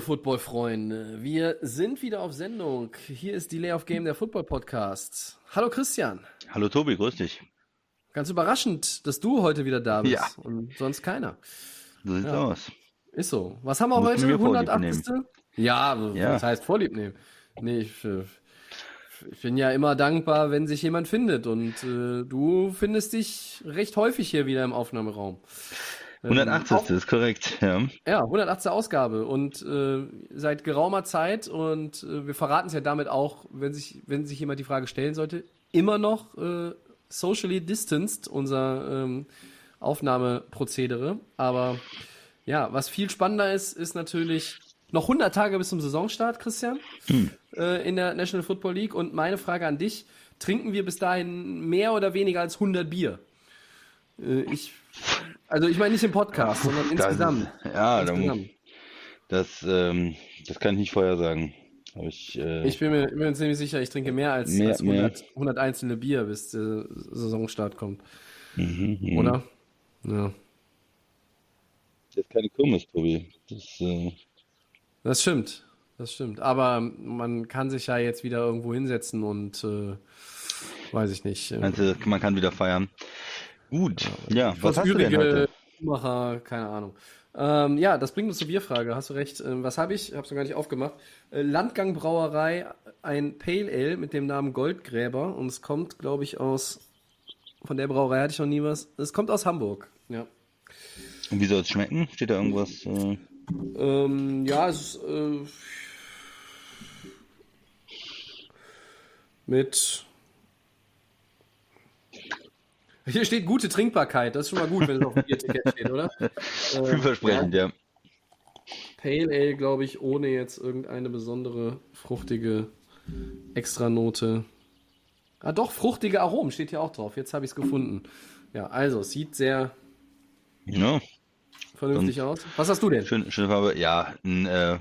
Hallo, Football-Freunde. Wir sind wieder auf Sendung. Hier ist Delay of Game, der Football-Podcast. Hallo, Christian. Hallo Tobi, grüß dich. Ganz überraschend, dass du heute wieder da bist Ja. und sonst keiner. So sieht's Ja. aus. Ist so. Was haben wir Musst heute? mir Vorlieb 180. Ja, Ja. das heißt Vorlieb nehmen. Nee, ich, äh, ich bin ja immer dankbar, wenn sich jemand findet und äh, du findest dich recht häufig hier wieder im Aufnahmeraum. Ähm, 180. ist korrekt, ja. Ja, 180. Ausgabe und äh, seit geraumer Zeit und äh, wir verraten es ja damit auch, wenn sich, wenn sich jemand die Frage stellen sollte, immer noch äh, socially distanced, unser ähm, Aufnahmeprozedere. Aber ja, was viel spannender ist, ist natürlich noch 100 Tage bis zum Saisonstart, Christian, äh, in der National Football League. Und meine Frage an dich, trinken wir bis dahin mehr oder weniger als 100 Bier? Äh, ich, also ich meine nicht im Podcast, sondern Das insgesamt. Ja, dann, Insgesamt. das, ähm, das kann ich nicht vorher sagen. Ich, äh, Ich bin mir, bin mir ziemlich sicher, ich trinke mehr als, Mehr- als 100, 100 einzelne Bier, bis der Saisonstart kommt. mhm, Oder? Ja. Das ist keine Kirmes, Tobi. Das, äh, Das stimmt. Das stimmt. Aber man kann sich ja jetzt wieder irgendwo hinsetzen und äh, weiß ich nicht. Äh, meinst du, man kann wieder feiern. Gut, ja, was hast du denn heute? Schumacher, keine Ahnung. Ähm, ja, das bringt uns zur Bierfrage, hast du recht. Ähm, was habe ich? Ich habe es noch gar nicht aufgemacht. Äh, Landgang Brauerei, ein Pale Ale mit dem Namen Goldgräber und es kommt, glaube ich, aus, von der Brauerei hatte ich noch nie was. Es kommt aus Hamburg, ja. Und wie soll es schmecken? Steht da irgendwas? Äh, Ähm, ja, es ist äh, mit. Hier steht gute Trinkbarkeit. Das ist schon mal gut, wenn es auf dem Bierticket steht, oder? Äh, vielversprechend, ja. Pale Ale, glaube ich, ohne jetzt irgendeine besondere fruchtige Extranote. Ah, doch, fruchtige Aromen steht hier auch drauf. Jetzt habe ich es gefunden. Ja, also, es sieht sehr Ja, vernünftig aus. Was hast du denn? schön, schöne Farbe. Ja, ein äh,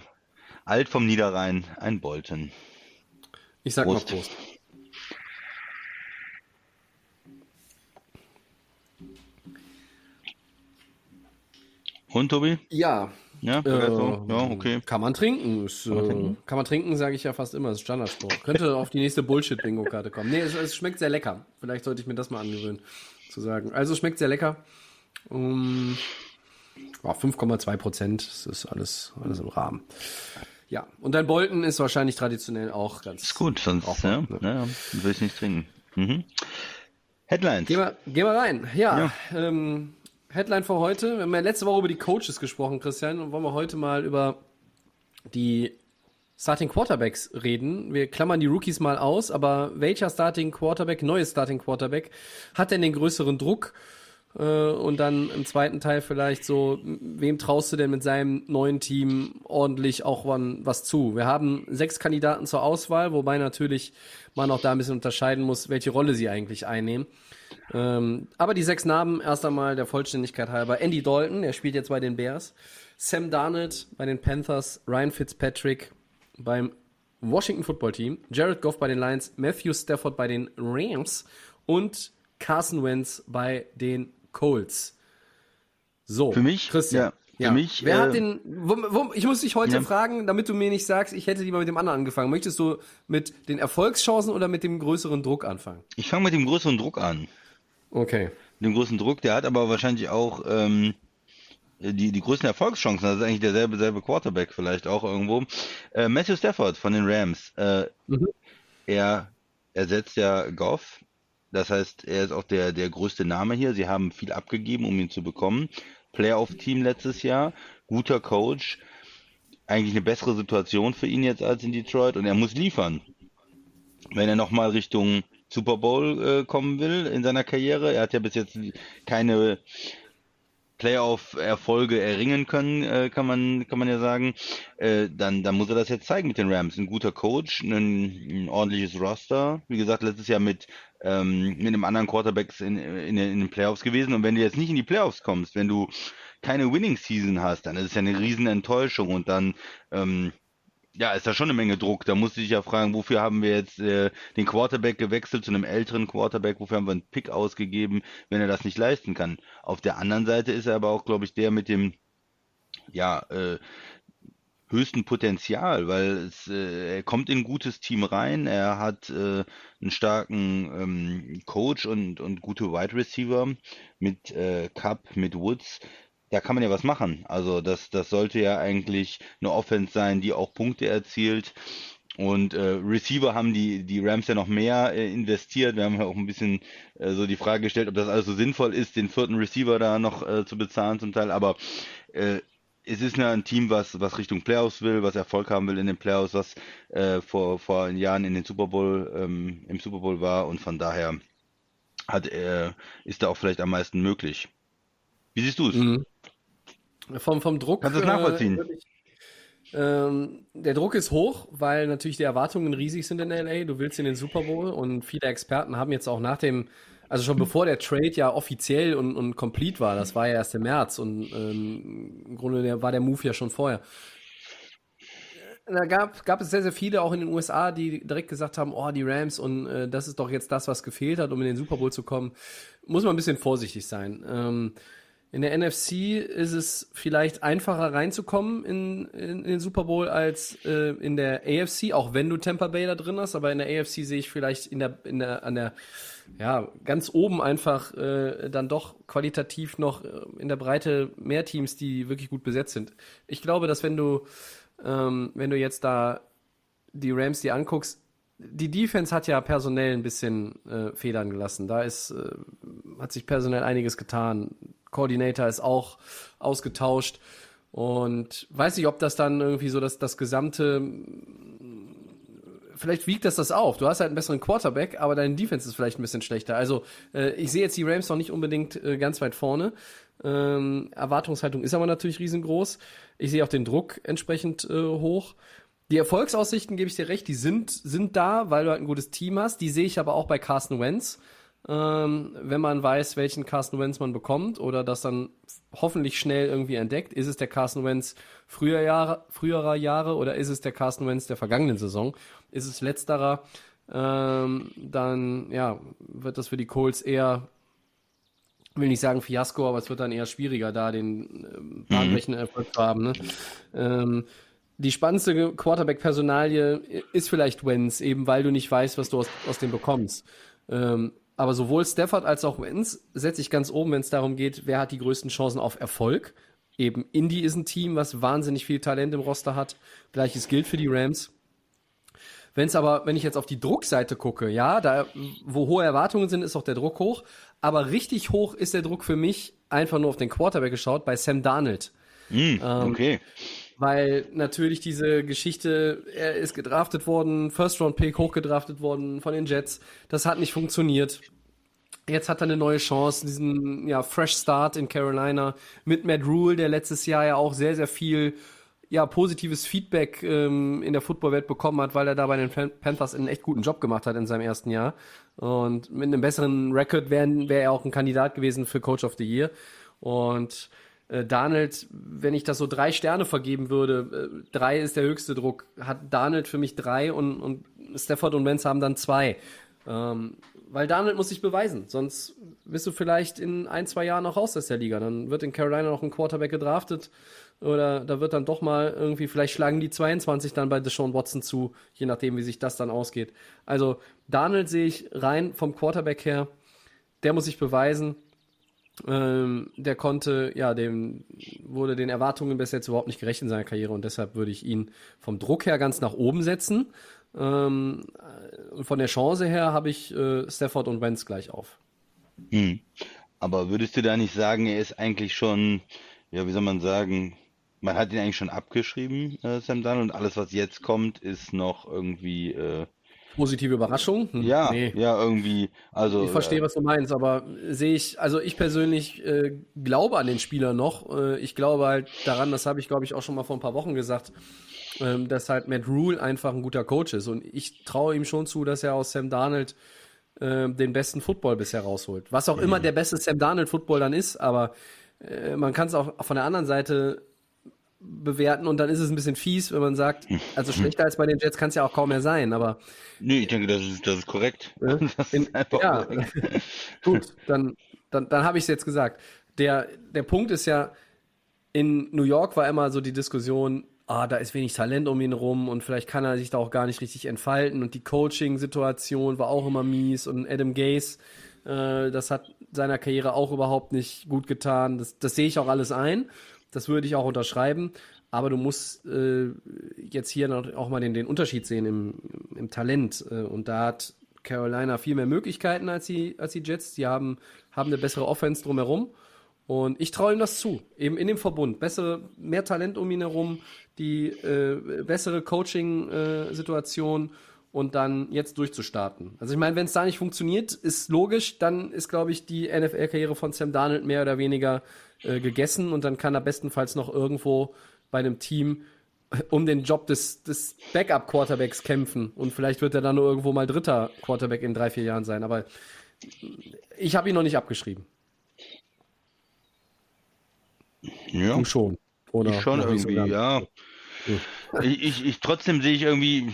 Alt vom Niederrhein, ein Bolton. Ich sag Prost. mal Prost. Und, Tobi? Ja, Ja, Äh, ja, okay. Kann man trinken. Ist, man äh, trinken? Kann man trinken, sage ich ja fast immer. Das ist Standardspruch. Könnte auf die nächste Bullshit-Bingo-Karte kommen. Nee, es, es schmeckt sehr lecker. Vielleicht sollte ich mir das mal angewöhnen, zu sagen. Also es schmeckt sehr lecker. Um, ja, 5,2 Prozent. Das ist alles, alles im Rahmen. Ja, und dein Bolton ist wahrscheinlich traditionell auch ganz Ist gut, sonst brauchbar, ja, ne? ja, will ich nicht trinken. Mhm. Headlines. Gehen wir, gehen wir rein. Ja, Ähm, Headline für heute. Wir haben ja letzte Woche über die Coaches gesprochen, Christian, und wollen wir heute mal über die Starting Quarterbacks reden. Wir klammern die Rookies mal aus, aber welcher Starting Quarterback, neues Starting Quarterback, hat denn den größeren Druck? Äh, und dann im zweiten Teil vielleicht so, wem traust du denn mit seinem neuen Team ordentlich auch was zu? Wir haben sechs Kandidaten zur Auswahl, wobei natürlich man auch da ein bisschen unterscheiden muss, welche Rolle sie eigentlich einnehmen. Ähm, aber die sechs Namen, erst einmal der Vollständigkeit halber. Andy Dalton, der spielt jetzt bei den Bears. Sam Darnold bei den Panthers. Ryan Fitzpatrick beim Washington Football Team. Jared Goff bei den Lions. Matthew Stafford bei den Rams. Und Carson Wentz bei den Colts. So. Für mich, Christian. ja, für mich, Wer äh, hat den, wo, wo, ich muss dich heute Ja. fragen, damit du mir nicht sagst, ich hätte lieber mit dem anderen angefangen. Möchtest du mit den Erfolgschancen oder mit dem größeren Druck anfangen? Ich fange mit dem größeren Druck an. Okay. Dem größeren Druck, der hat aber wahrscheinlich auch ähm, die, die größten Erfolgschancen. Das ist eigentlich derselbe selbe Quarterback vielleicht auch irgendwo. Äh, Matthew Stafford von den Rams. Äh, Mhm. Er ersetzt ja Goff. Das heißt, er ist auch der, der größte Name hier. Sie haben viel abgegeben, um ihn zu bekommen. Playoff-Team letztes Jahr, guter Coach. Eigentlich eine bessere Situation für ihn jetzt als in Detroit und er muss liefern. Wenn er nochmal Richtung Super Bowl äh, kommen will in seiner Karriere. Er hat ja bis jetzt keine Playoff-Erfolge erringen können, äh, kann man kann man ja sagen, äh, dann dann muss er das jetzt zeigen mit den Rams. Ein guter Coach, ein, ein ordentliches Roster. Wie gesagt, letztes Jahr mit ähm, mit einem anderen Quarterback in, in, in den Playoffs gewesen. Und wenn du jetzt nicht in die Playoffs kommst, wenn du keine Winning Season hast, dann ist es ja eine riesen Enttäuschung und dann ähm, ja, ist da schon eine Menge Druck. Da musste ich ja fragen, wofür haben wir jetzt äh, den Quarterback gewechselt zu einem älteren Quarterback? Wofür haben wir einen Pick ausgegeben, wenn er das nicht leisten kann? Auf der anderen Seite ist er aber auch, glaube ich, der mit dem ja äh, höchsten Potenzial, weil es, äh, er kommt in ein gutes Team rein, er hat äh, einen starken ähm, Coach und, und gute Wide Receiver mit äh, Cup, mit Woods da kann man ja was machen. Also das, das sollte ja eigentlich eine Offense sein, die auch Punkte erzielt. Und äh, Receiver haben die, die Rams ja noch mehr äh, investiert. Wir haben ja auch ein bisschen äh, so die Frage gestellt, ob das alles so sinnvoll ist, den vierten Receiver da noch äh, zu bezahlen zum Teil. Aber äh, es ist ja ein Team, was, was Richtung Playoffs will, was Erfolg haben will in den Playoffs, was äh, vor, vor Jahren in den Super Bowl, ähm, im Super Bowl war und von daher hat, äh, ist da auch vielleicht am meisten möglich. Wie siehst du es? Mhm. Vom, vom Druck. Kannst du es nachvollziehen? Äh, ähm, der Druck ist hoch, weil natürlich die Erwartungen riesig sind in LA. Du willst in den Super Bowl und viele Experten haben jetzt auch nach dem, also schon bevor der Trade ja offiziell und, und complete war, das war ja erst im März und ähm, im Grunde der, war der Move ja schon vorher. Da gab, gab es sehr, sehr viele auch in den USA, die direkt gesagt haben, oh, die Rams und äh, das ist doch jetzt das, was gefehlt hat, um in den Super Bowl zu kommen. Muss man ein bisschen vorsichtig sein. Ähm, in der NFC ist es vielleicht einfacher reinzukommen in, in, in den Super Bowl als äh, in der AFC, auch wenn du Tampa Bay da drin hast, aber in der AFC sehe ich vielleicht in der, in der, an der, ja, ganz oben einfach äh, dann doch qualitativ noch äh, in der Breite mehr Teams, die wirklich gut besetzt sind. Ich glaube, dass wenn du, ähm, wenn du jetzt da die Rams dir anguckst, die Defense hat ja personell ein bisschen äh, Federn gelassen. Da ist, äh, hat sich personell einiges getan. Coordinator ist auch ausgetauscht. Und weiß nicht, ob das dann irgendwie so das, das gesamte, vielleicht wiegt das das auf. Du hast halt einen besseren Quarterback, aber deine Defense ist vielleicht ein bisschen schlechter. Also äh, ich sehe jetzt die Rams noch nicht unbedingt äh, ganz weit vorne. Ähm, Erwartungshaltung ist aber natürlich riesengroß. Ich sehe auch den Druck entsprechend äh, hoch. Die Erfolgsaussichten, gebe ich dir recht, die sind, sind da, weil du halt ein gutes Team hast. Die sehe ich aber auch bei Carsten Wentz. Ähm, wenn man weiß, welchen Carsten Wentz man bekommt oder das dann hoffentlich schnell irgendwie entdeckt, ist es der Carsten Wentz früher Jahre, früherer Jahre oder ist es der Carsten Wentz der vergangenen Saison? Ist es letzterer, ähm, dann ja, wird das für die Colts eher will nicht sagen Fiasko, aber es wird dann eher schwieriger, da den äh, bahnbrechenden Erfolg zu haben. Ne? Ähm, die spannendste Quarterback-Personalie ist vielleicht Wentz, eben weil du nicht weißt, was du aus, aus dem bekommst. Ähm, aber sowohl Stafford als auch Wentz setze ich ganz oben, wenn es darum geht, wer hat die größten Chancen auf Erfolg. Eben Indy ist ein Team, was wahnsinnig viel Talent im Roster hat. Gleiches gilt für die Rams. Wenn es aber, wenn ich jetzt auf die Druckseite gucke, ja, da, wo hohe Erwartungen sind, ist auch der Druck hoch. Aber richtig hoch ist der Druck für mich einfach nur auf den Quarterback geschaut bei Sam Darnold. Mm, okay. Ähm, weil natürlich diese Geschichte, er ist gedraftet worden, First-Round-Pick hochgedraftet worden von den Jets, das hat nicht funktioniert. Jetzt hat er eine neue Chance, diesen ja, Fresh Start in Carolina mit Matt Rule, der letztes Jahr ja auch sehr, sehr viel ja, positives Feedback ähm, in der Footballwelt bekommen hat, weil er da bei den Panthers einen echt guten Job gemacht hat in seinem ersten Jahr. Und mit einem besseren Record wäre wär er auch ein Kandidat gewesen für Coach of the Year. Und äh, Darnold, wenn ich das so drei Sterne vergeben würde, äh, drei ist der höchste Druck, hat Darnold für mich drei und, und Stafford und Wentz haben dann zwei. Ähm, weil Darnold muss sich beweisen, sonst bist du vielleicht in ein, zwei Jahren noch raus aus der Liga. Dann wird in Carolina noch ein Quarterback gedraftet oder da wird dann doch mal irgendwie, vielleicht schlagen die 22 dann bei Deshaun Watson zu, je nachdem, wie sich das dann ausgeht. Also Darnold sehe ich rein vom Quarterback her, der muss sich beweisen. Ähm, der konnte, ja, dem wurde den Erwartungen bis jetzt überhaupt nicht gerecht in seiner Karriere und deshalb würde ich ihn vom Druck her ganz nach oben setzen. Ähm, und von der Chance her habe ich äh, Stafford und Wentz gleich auf. Hm. Aber würdest du da nicht sagen, er ist eigentlich schon, ja, wie soll man sagen, man hat ihn eigentlich schon abgeschrieben, äh, Sam Dunn, und alles, was jetzt kommt, ist noch irgendwie äh, Positive Überraschung? Hm, ja, nee. ja, irgendwie. Also, ich verstehe, äh, was du meinst, aber sehe ich, also ich persönlich äh, glaube an den Spieler noch. Äh, ich glaube halt daran, das habe ich, glaube ich, auch schon mal vor ein paar Wochen gesagt, ähm, dass halt Matt Rule einfach ein guter Coach ist. Und ich traue ihm schon zu, dass er aus Sam Darnold äh, den besten Football bisher rausholt. Was auch mhm. immer der beste Sam Darnold Football dann ist, aber äh, man kann es auch von der anderen Seite bewerten und dann ist es ein bisschen fies, wenn man sagt, also schlechter als bei den Jets kann es ja auch kaum mehr sein, aber. Nee, ich denke, das ist, das ist korrekt. Äh, das in, ist ja, gut, dann, dann, dann habe ich es jetzt gesagt. Der, der Punkt ist ja, in New York war immer so die Diskussion, ah, da ist wenig Talent um ihn rum und vielleicht kann er sich da auch gar nicht richtig entfalten und die Coaching-Situation war auch immer mies und Adam Gase, äh, das hat seiner Karriere auch überhaupt nicht gut getan. Das, das sehe ich auch alles ein. Das würde ich auch unterschreiben. Aber du musst äh, jetzt hier auch mal den, den Unterschied sehen im, im Talent. Äh, und da hat Carolina viel mehr Möglichkeiten als die, als die Jets. Die haben, haben eine bessere Offense drumherum. Und ich traue ihm das zu, eben in dem Verbund. Bessere, mehr Talent um ihn herum, die äh, bessere Coaching-Situation äh, und dann jetzt durchzustarten. Also ich meine, wenn es da nicht funktioniert, ist logisch, dann ist, glaube ich, die NFL-Karriere von Sam Darnold mehr oder weniger äh, gegessen und dann kann er bestenfalls noch irgendwo bei einem Team äh, um den Job des, des Backup-Quarterbacks kämpfen und vielleicht wird er dann nur irgendwo mal dritter Quarterback in drei, vier Jahren sein. Aber ich habe ihn noch nicht abgeschrieben. Ja. Du schon. Oder ich schon irgendwie, so ja. Ich, ich, ich, trotzdem sehe ich irgendwie,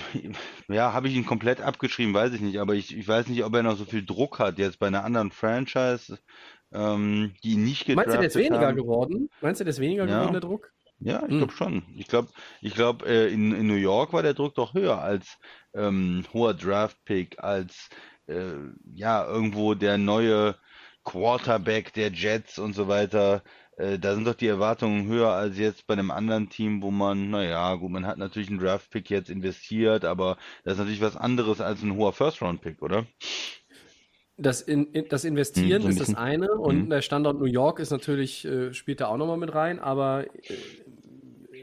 ja, habe ich ihn komplett abgeschrieben, weiß ich nicht, aber ich, ich weiß nicht, ob er noch so viel Druck hat jetzt bei einer anderen Franchise, ähm, die ihn nicht gedraftet Meinst du, der ist weniger haben. geworden? Meinst du, der ist weniger ja. geworden, der Druck? Ja, ich hm. glaube schon. Ich glaube, ich glaube, äh, in, in New York war der Druck doch höher als ähm, hoher Draft-Pick, als äh, ja, irgendwo der neue Quarterback der Jets und so weiter. Äh, da sind doch die Erwartungen höher als jetzt bei einem anderen Team, wo man, naja, gut, man hat natürlich einen Draft-Pick jetzt investiert, aber das ist natürlich was anderes als ein hoher First-Round-Pick, oder? Das, in, das Investieren hm, so ist das eine und hm. der Standort New York ist natürlich, äh, spielt da auch nochmal mit rein, aber äh,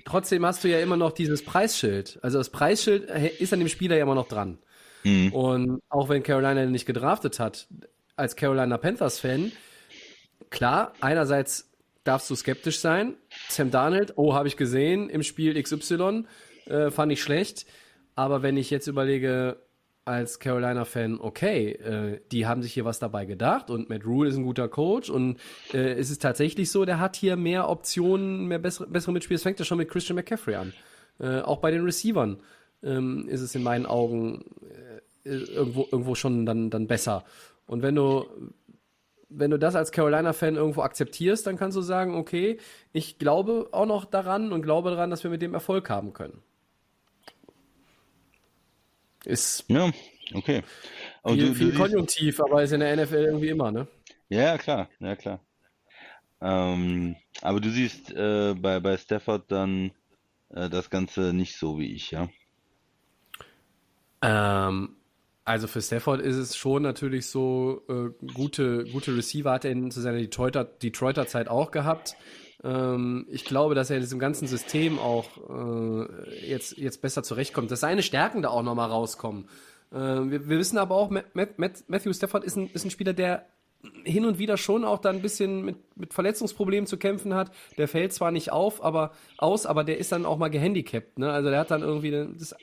trotzdem hast du ja immer noch dieses Preisschild. Also das Preisschild ist an dem Spieler ja immer noch dran. Hm. Und auch wenn Carolina nicht gedraftet hat, als Carolina Panthers-Fan, klar, einerseits darfst du skeptisch sein. Sam Darnold, oh, habe ich gesehen im Spiel XY, äh, fand ich schlecht. Aber wenn ich jetzt überlege, als Carolina-Fan, okay, äh, die haben sich hier was dabei gedacht und Matt Rule ist ein guter Coach und äh, es ist tatsächlich so, der hat hier mehr Optionen, mehr bessere, bessere Mitspieler. Es fängt ja schon mit Christian McCaffrey an. Äh, auch bei den Receivern ähm, ist es in meinen Augen äh, irgendwo, irgendwo schon dann, dann besser. Und wenn du, wenn du das als Carolina-Fan irgendwo akzeptierst, dann kannst du sagen, okay, ich glaube auch noch daran und glaube daran, dass wir mit dem Erfolg haben können. Ist ja, okay. Aber viel, du, viel du Konjunktiv, aber ist in der NFL irgendwie immer, ne? Ja, klar, ja klar. Ähm, aber du siehst äh, bei, bei Stafford dann äh, das Ganze nicht so wie ich, ja? Ähm, also für Stafford ist es schon natürlich so, äh, gute, gute Receiver hat er in, zu seiner Detroiter, Detroiter Zeit auch gehabt. Ähm, ich glaube, dass er in diesem ganzen System auch äh, jetzt, jetzt besser zurechtkommt, dass seine Stärken da auch nochmal rauskommen. Äh, wir, wir, wissen aber auch, Matt, Matt, Matthew Stafford ist ein, ist ein Spieler, der hin und wieder schon auch da ein bisschen mit, mit Verletzungsproblemen zu kämpfen hat. Der fällt zwar nicht auf, aber aus, aber der ist dann auch mal gehandicapt. Ne? Also der hat dann irgendwie das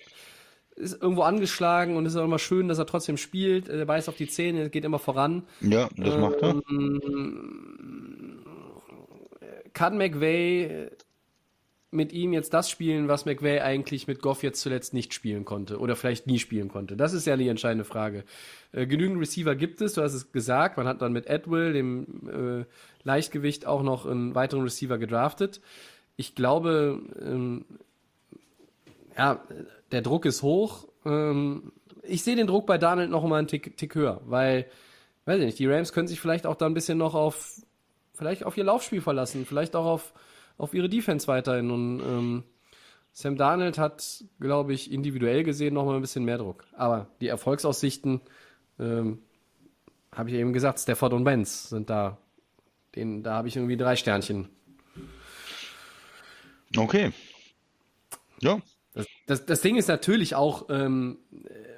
ist irgendwo angeschlagen und es ist auch immer schön, dass er trotzdem spielt. Er beißt auf die Zähne, geht immer voran. Ja, das ähm, macht er. Ähm, kann McVay mit ihm jetzt das spielen, was McVay eigentlich mit Goff jetzt zuletzt nicht spielen konnte oder vielleicht nie spielen konnte? Das ist ja die entscheidende Frage. Äh, genügend Receiver gibt es, du hast es gesagt, man hat dann mit Edwill, dem äh, Leichtgewicht, auch noch einen weiteren Receiver gedraftet. Ich glaube, ähm, ja, der Druck ist hoch. Ähm, ich sehe den Druck bei Daniel noch mal einen Tick, Tick höher, weil, weiß ich nicht, die Rams können sich vielleicht auch da ein bisschen noch auf, vielleicht auf ihr Laufspiel verlassen, vielleicht auch auf, auf ihre Defense weiterhin. Und ähm, Sam Darnold hat, glaube ich, individuell gesehen noch mal ein bisschen mehr Druck. Aber die Erfolgsaussichten, ähm, habe ich eben gesagt, Stafford und Benz sind da. Den, da habe ich irgendwie drei Sternchen. Okay. Ja, Das, das, das Ding ist natürlich auch, ähm,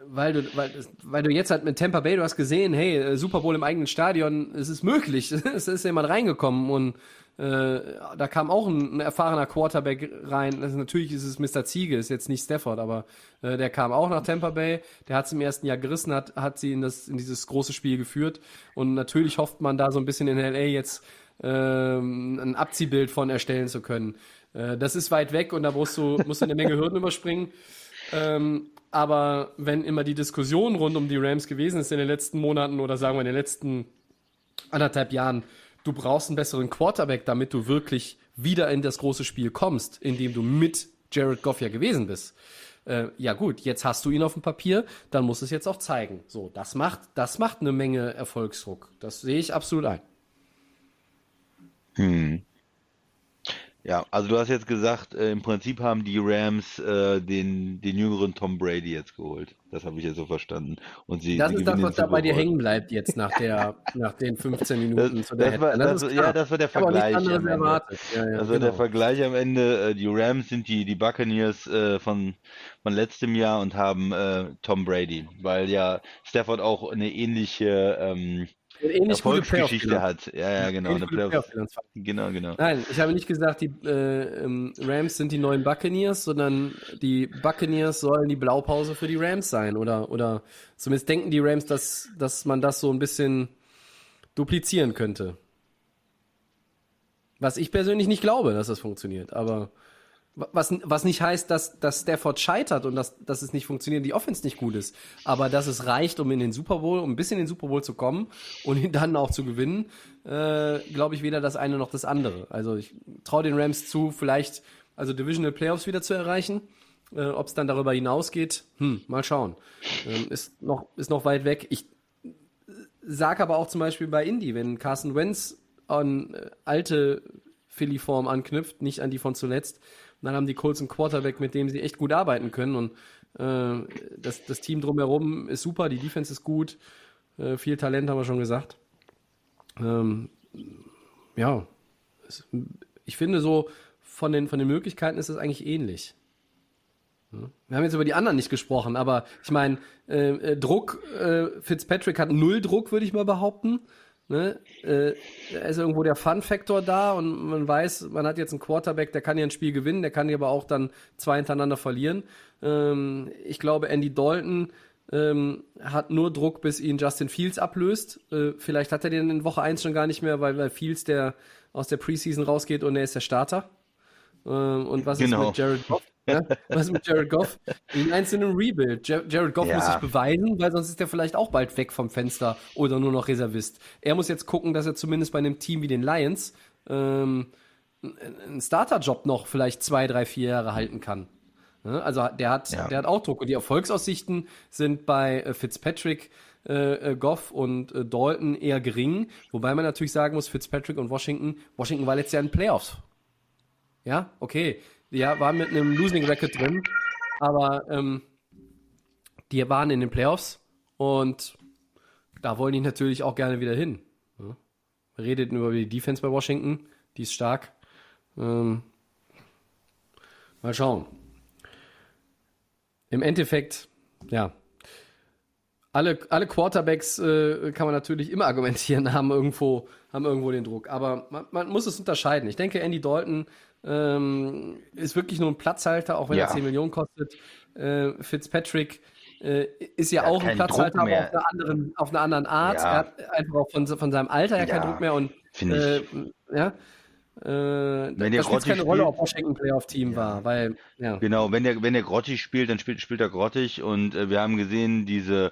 weil du, weil, weil du jetzt halt mit Tampa Bay, du hast gesehen, hey, äh, Super Bowl im eigenen Stadion, es ist möglich. es ist jemand reingekommen und äh, da kam auch ein, ein, erfahrener Quarterback rein. Also natürlich ist es Mr. Ziege, ist jetzt nicht Stafford, aber äh, der kam auch nach Tampa Bay. Der hat es im ersten Jahr gerissen, hat, hat sie in, das, in dieses große Spiel geführt. Und natürlich hofft man da so ein bisschen in LA jetzt ähm, ein Abziehbild von erstellen zu können. Äh, das ist weit weg und da musst du, musst du eine Menge Hürden überspringen. Ähm, aber wenn immer die Diskussion rund um die Rams gewesen ist in den letzten Monaten oder sagen wir in den letzten anderthalb Jahren, du brauchst einen besseren Quarterback, damit du wirklich wieder in das große Spiel kommst, in dem du mit Jared Goff ja gewesen bist. Äh, ja gut, jetzt hast du ihn auf dem Papier, dann musst du es jetzt auch zeigen. So, das macht, das macht eine Menge Erfolgsdruck. Das sehe ich absolut ein. Hm. Ja, also du hast jetzt gesagt, äh, im Prinzip haben die Rams äh, den, den jüngeren Tom Brady jetzt geholt. Das habe ich jetzt so verstanden. Und sie, das sie ist das, was da bei dir hängen bleibt jetzt nach, der, nach den 15 Minuten das, zu der das war, das, das Ja, das war der Vergleich. Am Ende. Erwartet. Ja, ja, das war genau. der Vergleich am Ende. Äh, die Rams sind die, die Buccaneers äh, von, von letztem Jahr und haben äh, Tom Brady, weil ja Stafford auch eine ähnliche ähm, Erfolgsgeschichte hat. Ja, ja, genau. Eine Playoff genau, genau. Nein, ich habe nicht gesagt, die äh, ähm, Rams sind die neuen Buccaneers, sondern die Buccaneers sollen die Blaupause für die Rams sein. Oder, oder zumindest denken die Rams, dass, dass man das so ein bisschen duplizieren könnte. Was ich persönlich nicht glaube, dass das funktioniert, aber was, was nicht heißt, dass, dass Stafford scheitert und dass, dass es nicht funktioniert, die Offense nicht gut ist. Aber dass es reicht, um in den Super Bowl, um ein bisschen in den Super Bowl zu kommen und ihn dann auch zu gewinnen, äh, glaube ich weder das eine noch das andere. Also ich traue den Rams zu, vielleicht also Divisional Playoffs wieder zu erreichen. Äh, Ob es dann darüber hinausgeht, hm, mal schauen. Ähm, ist, noch, ist noch weit weg. Ich sag aber auch zum Beispiel bei Indy, wenn Carson Wentz an äh, alte Philly-Form anknüpft, nicht an die von zuletzt, dann haben die Colts einen Quarterback, mit dem sie echt gut arbeiten können. Und äh, das, das Team drumherum ist super, die Defense ist gut, äh, viel Talent haben wir schon gesagt. Ähm, ja, es, ich finde so, von den, von den Möglichkeiten ist es eigentlich ähnlich. Wir haben jetzt über die anderen nicht gesprochen, aber ich meine, äh, äh, Druck, äh, Fitzpatrick hat null Druck, würde ich mal behaupten. Ne? Äh, ist irgendwo der Fun-Faktor da und man weiß, man hat jetzt einen Quarterback, der kann ja ein Spiel gewinnen, der kann ja aber auch dann zwei hintereinander verlieren. Ähm, ich glaube, Andy Dalton ähm, hat nur Druck, bis ihn Justin Fields ablöst. Äh, vielleicht hat er den in Woche 1 schon gar nicht mehr, weil, weil Fields der aus der Preseason rausgeht und er ist der Starter. Ähm, und was genau. ist mit Jared Goff? Ja? Was ist mit Jared Goff? In einzelnen Rebuild. Jared Goff ja. muss sich beweisen, weil sonst ist er vielleicht auch bald weg vom Fenster oder nur noch Reservist. Er muss jetzt gucken, dass er zumindest bei einem Team wie den Lions ähm, einen Starterjob noch vielleicht zwei, drei, vier Jahre halten kann. Also der hat, ja. der hat auch Druck. Und die Erfolgsaussichten sind bei äh, Fitzpatrick, äh, äh, Goff und äh, Dalton eher gering. Wobei man natürlich sagen muss, Fitzpatrick und Washington, Washington war letztes Jahr in Playoffs. Ja, okay ja, waren mit einem Losing Record drin, aber ähm, die waren in den Playoffs und da wollen die natürlich auch gerne wieder hin. Ja. Wir redeten über die Defense bei Washington, die ist stark. Ähm, mal schauen. Im Endeffekt, ja, alle, alle Quarterbacks äh, kann man natürlich immer argumentieren, haben irgendwo, haben irgendwo den Druck. Aber man, man muss es unterscheiden. Ich denke, Andy Dalton ähm, ist wirklich nur ein Platzhalter, auch wenn ja. er 10 Millionen kostet. Äh, Fitzpatrick äh, ist ja, ja auch ein Platzhalter, aber auf einer anderen, auf einer anderen Art. Ja. Er hat einfach auch von, von seinem Alter her keinen Druck mehr und äh, ja. Äh, wenn der spielt keine Rolle, ob Washington Playoff-Team ja. war, weil ja. Genau, wenn der wenn der grottig spielt, dann spielt spielt er grottig und äh, wir haben gesehen diese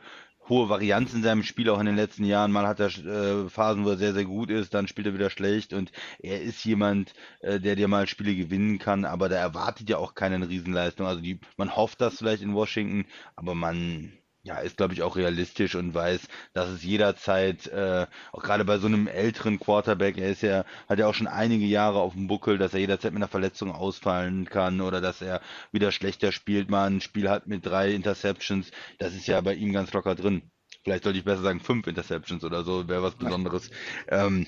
hohe Varianz in seinem Spiel auch in den letzten Jahren. Mal hat er äh, Phasen, wo er sehr, sehr gut ist, dann spielt er wieder schlecht und er ist jemand, äh, der dir mal Spiele gewinnen kann, aber da erwartet ja auch keine Riesenleistung. Also die, man hofft das vielleicht in Washington, aber man ja, ist, glaube ich, auch realistisch und weiß, dass es jederzeit, äh, auch gerade bei so einem älteren Quarterback, er ist ja, hat ja auch schon einige Jahre auf dem Buckel, dass er jederzeit mit einer Verletzung ausfallen kann oder dass er wieder schlechter spielt, mal ein Spiel hat mit drei Interceptions. Das ist ja bei ihm ganz locker drin. Vielleicht sollte ich besser sagen fünf Interceptions oder so, wäre was Besonderes. Ähm,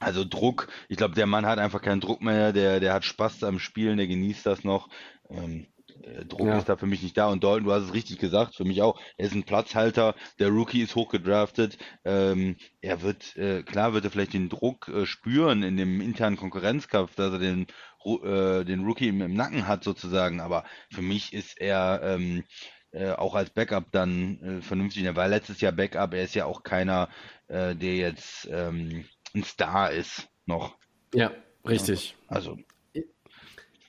also Druck, ich glaube, der Mann hat einfach keinen Druck mehr, der, der hat Spaß am Spielen, der genießt das noch. Ähm, äh, Druck ja. ist da für mich nicht da. Und Dalton, du hast es richtig gesagt, für mich auch. Er ist ein Platzhalter. Der Rookie ist hochgedraftet. Ähm, er wird, äh, klar wird er vielleicht den Druck äh, spüren in dem internen Konkurrenzkampf, dass er den, äh, den Rookie im, im, Nacken hat sozusagen. Aber für mich ist er ähm, äh, auch als Backup dann äh, vernünftig. Er war letztes Jahr Backup. Er ist ja auch keiner, der jetzt ähm, ein Star ist noch. Ja, richtig. Also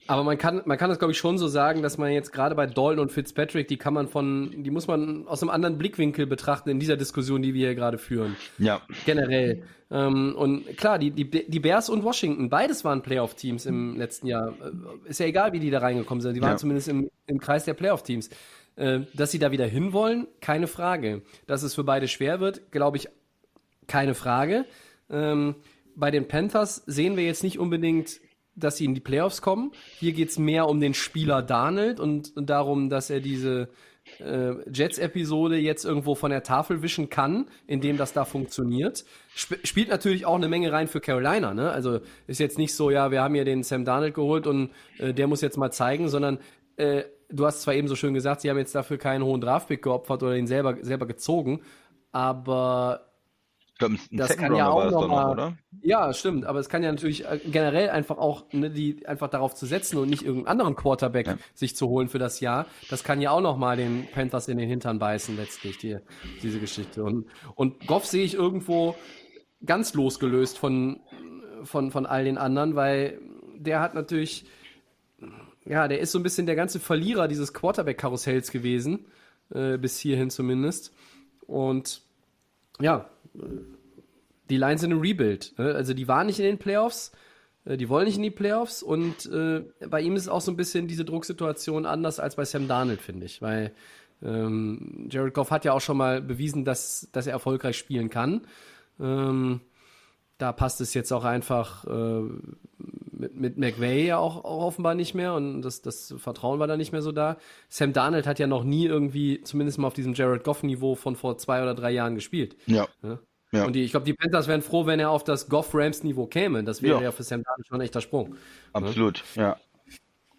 aber man kann, man kann das glaube ich schon so sagen, dass man jetzt gerade bei Dalton und Fitzpatrick, die kann man von, die muss man aus einem anderen Blickwinkel betrachten in dieser Diskussion, die wir hier gerade führen. Ja. Generell. Ähm, und klar, die, die, die Bears und Washington, beides waren Playoff-Teams im letzten Jahr. Äh, ist ja egal, wie die da reingekommen sind. Die waren ja. zumindest im, im Kreis der Playoff-Teams. Äh, dass sie da wieder hinwollen, keine Frage. Dass es für beide schwer wird, glaube ich, keine Frage. Ähm, bei den Panthers sehen wir jetzt nicht unbedingt dass sie in die Playoffs kommen. Hier geht's mehr um den Spieler Darnold und, und darum, dass er diese äh, Jets-Episode jetzt irgendwo von der Tafel wischen kann, indem das da funktioniert. Sp spielt natürlich auch eine Menge rein für Carolina. Ne? Also ist jetzt nicht so, ja, wir haben hier den Sam Darnold geholt und äh, der muss jetzt mal zeigen, sondern äh, du hast zwar eben so schön gesagt, sie haben jetzt dafür keinen hohen Draftpick geopfert oder ihn selber, selber gezogen, aber glaube, das kann ja auch noch mal, oder? Ja, stimmt. Aber es kann ja natürlich äh, generell einfach auch, ne, die einfach darauf zu setzen und nicht irgendeinen anderen Quarterback ja. sich zu holen für das Jahr. Das kann ja auch noch mal den Panthers in den Hintern beißen letztlich die, diese Geschichte. Und und Goff sehe ich irgendwo ganz losgelöst von von von all den anderen, weil der hat natürlich ja, der ist so ein bisschen der ganze Verlierer dieses Quarterback-Karussells gewesen, äh, bis hierhin zumindest. Und ja, die Lions sind ein Rebuild. Ne? Also die waren nicht in den Playoffs, äh, die wollen nicht in die Playoffs und äh, bei ihm ist auch so ein bisschen diese Drucksituation anders als bei Sam Darnold, finde ich, weil ähm, Jared Goff hat ja auch schon mal bewiesen, dass, dass er erfolgreich spielen kann. Ähm, da passt es jetzt auch einfach äh, mit, mit McVay ja auch, auch offenbar nicht mehr und das, das Vertrauen war da nicht mehr so da. Sam Darnold hat ja noch nie irgendwie, zumindest mal auf diesem Jared Goff-Niveau von vor zwei oder drei Jahren gespielt. Ja. ja? Ja. Und die, ich glaube, die Panthers wären froh, wenn er auf das Goff-Rams-Niveau käme. Das wäre ja. ja für Sam Darnold schon ein echter Sprung. Absolut, ja.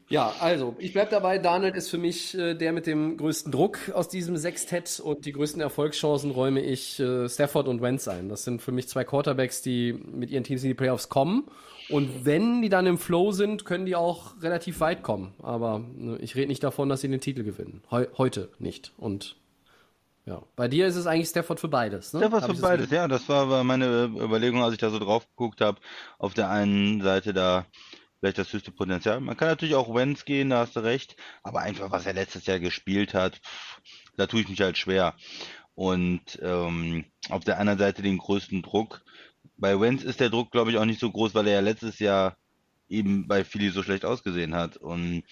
Ja, also, ich bleib dabei. Darnold ist für mich äh, der mit dem größten Druck aus diesem Sextett und die größten Erfolgschancen räume ich äh, Stafford und Wentz ein. Das sind für mich zwei Quarterbacks, die mit ihren Teams in die Playoffs kommen. Und wenn die dann im Flow sind, können die auch relativ weit kommen. Aber äh, ich rede nicht davon, dass sie den Titel gewinnen. Heu heute nicht. Und ja, bei dir ist es eigentlich Stafford für beides. Ne? Stafford für beides, ja. Das war meine Überlegung, als ich da so drauf geguckt habe. Auf der einen Seite da vielleicht das höchste Potenzial. Man kann natürlich auch Wenz gehen, da hast du recht, aber einfach, was er letztes Jahr gespielt hat, pff, da tue ich mich halt schwer. Und ähm, auf der anderen Seite den größten Druck. Bei Wenz ist der Druck, glaube ich, auch nicht so groß, weil er ja letztes Jahr eben bei Philly so schlecht ausgesehen hat. Und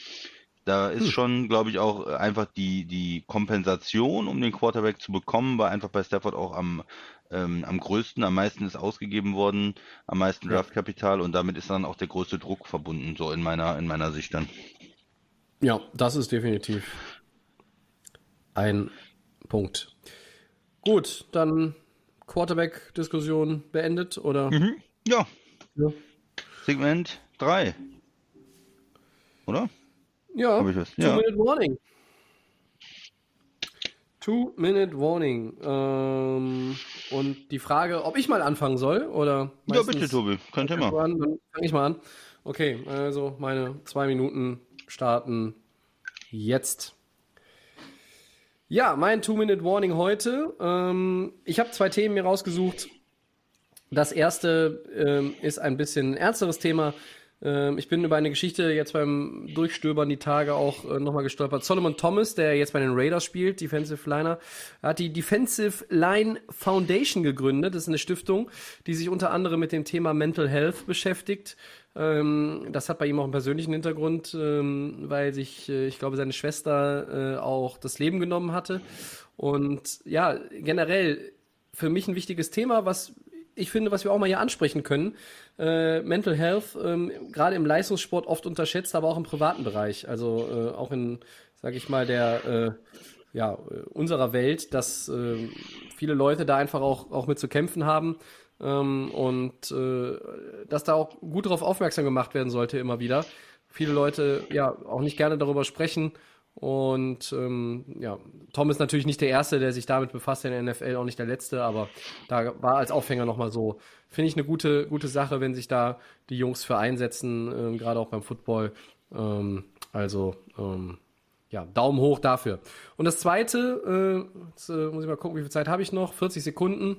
da ist hm. schon, glaube ich, auch einfach die, die Kompensation, um den Quarterback zu bekommen, war einfach bei Stafford auch am, ähm, am größten, am meisten ist ausgegeben worden, am meisten Draftkapital und damit ist dann auch der größte Druck verbunden, so in meiner, in meiner Sicht dann. Ja, das ist definitiv ein Punkt. Gut, dann Quarterback-Diskussion beendet, oder? Mhm. Ja. ja. Segment 3. Oder? Ja, Two-Minute Warning. Two-Minute Warning. Ähm, und die Frage, ob ich mal anfangen soll oder. Ja, bitte, Tobi. Kein Thema. An, dann fange ich mal an. Okay, also meine zwei Minuten starten jetzt. Ja, mein Two-Minute Warning heute. Ähm, ich habe zwei Themen mir rausgesucht. Das erste ähm, ist ein bisschen ernsteres Thema. Ähm, ich bin über eine Geschichte jetzt beim Durchstöbern die Tage auch äh, nochmal gestolpert. Solomon Thomas, der jetzt bei den Raiders spielt, Defensive Liner, hat die Defensive Line Foundation gegründet. Das ist eine Stiftung, die sich unter anderem mit dem Thema Mental Health beschäftigt. Ähm, das hat bei ihm auch einen persönlichen Hintergrund, ähm, weil sich, äh, ich glaube, seine Schwester äh, auch das Leben genommen hatte. Und ja, generell für mich ein wichtiges Thema, was ich finde, was wir auch mal hier ansprechen können. Äh, Mental Health, ähm, gerade im Leistungssport oft unterschätzt, aber auch im privaten Bereich. Also äh, auch in, sag ich mal, der äh, ja, unserer Welt, dass äh, viele Leute da einfach auch, auch mit zu kämpfen haben. Ähm, und äh, dass da auch gut darauf aufmerksam gemacht werden sollte immer wieder viele Leute ja auch nicht gerne darüber sprechen. Und ähm, ja, Tom ist natürlich nicht der Erste, der sich damit befasst in der NFL, auch nicht der Letzte, aber da war als Aufhänger nochmal so, finde ich eine gute, gute Sache, wenn sich da die Jungs für einsetzen, ähm, gerade auch beim Football. Ähm, also ähm, ja, Daumen hoch dafür. Und das zweite, äh, jetzt, äh, muss ich mal gucken, wie viel Zeit habe ich noch? 40 Sekunden.